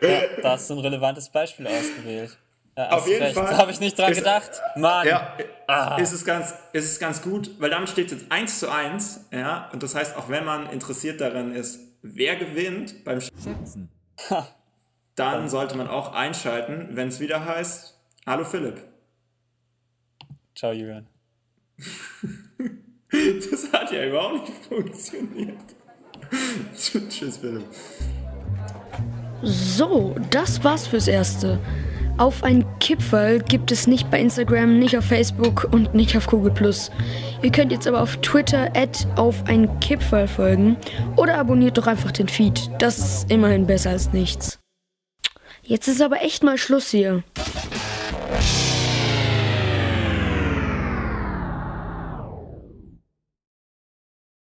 Ja, da hast du ein relevantes Beispiel ausgewählt. Ja, Auf jeden recht. Fall. Da habe ich nicht dran ist, gedacht. Mann. Ja, ah. ist, es ganz, ist es ganz gut, weil damit steht es jetzt 1 zu 1. Ja, und das heißt, auch wenn man interessiert daran ist, wer gewinnt beim Schätzen, dann sollte man auch einschalten, wenn es wieder heißt, hallo Philipp. Ciao Julian. das hat ja überhaupt nicht funktioniert. Tschüss Philipp. So, das war's fürs Erste. Auf ein Kipferl gibt es nicht bei Instagram, nicht auf Facebook und nicht auf Google. Ihr könnt jetzt aber auf Twitter auf ein Kipferl folgen oder abonniert doch einfach den Feed. Das ist immerhin besser als nichts. Jetzt ist aber echt mal Schluss hier.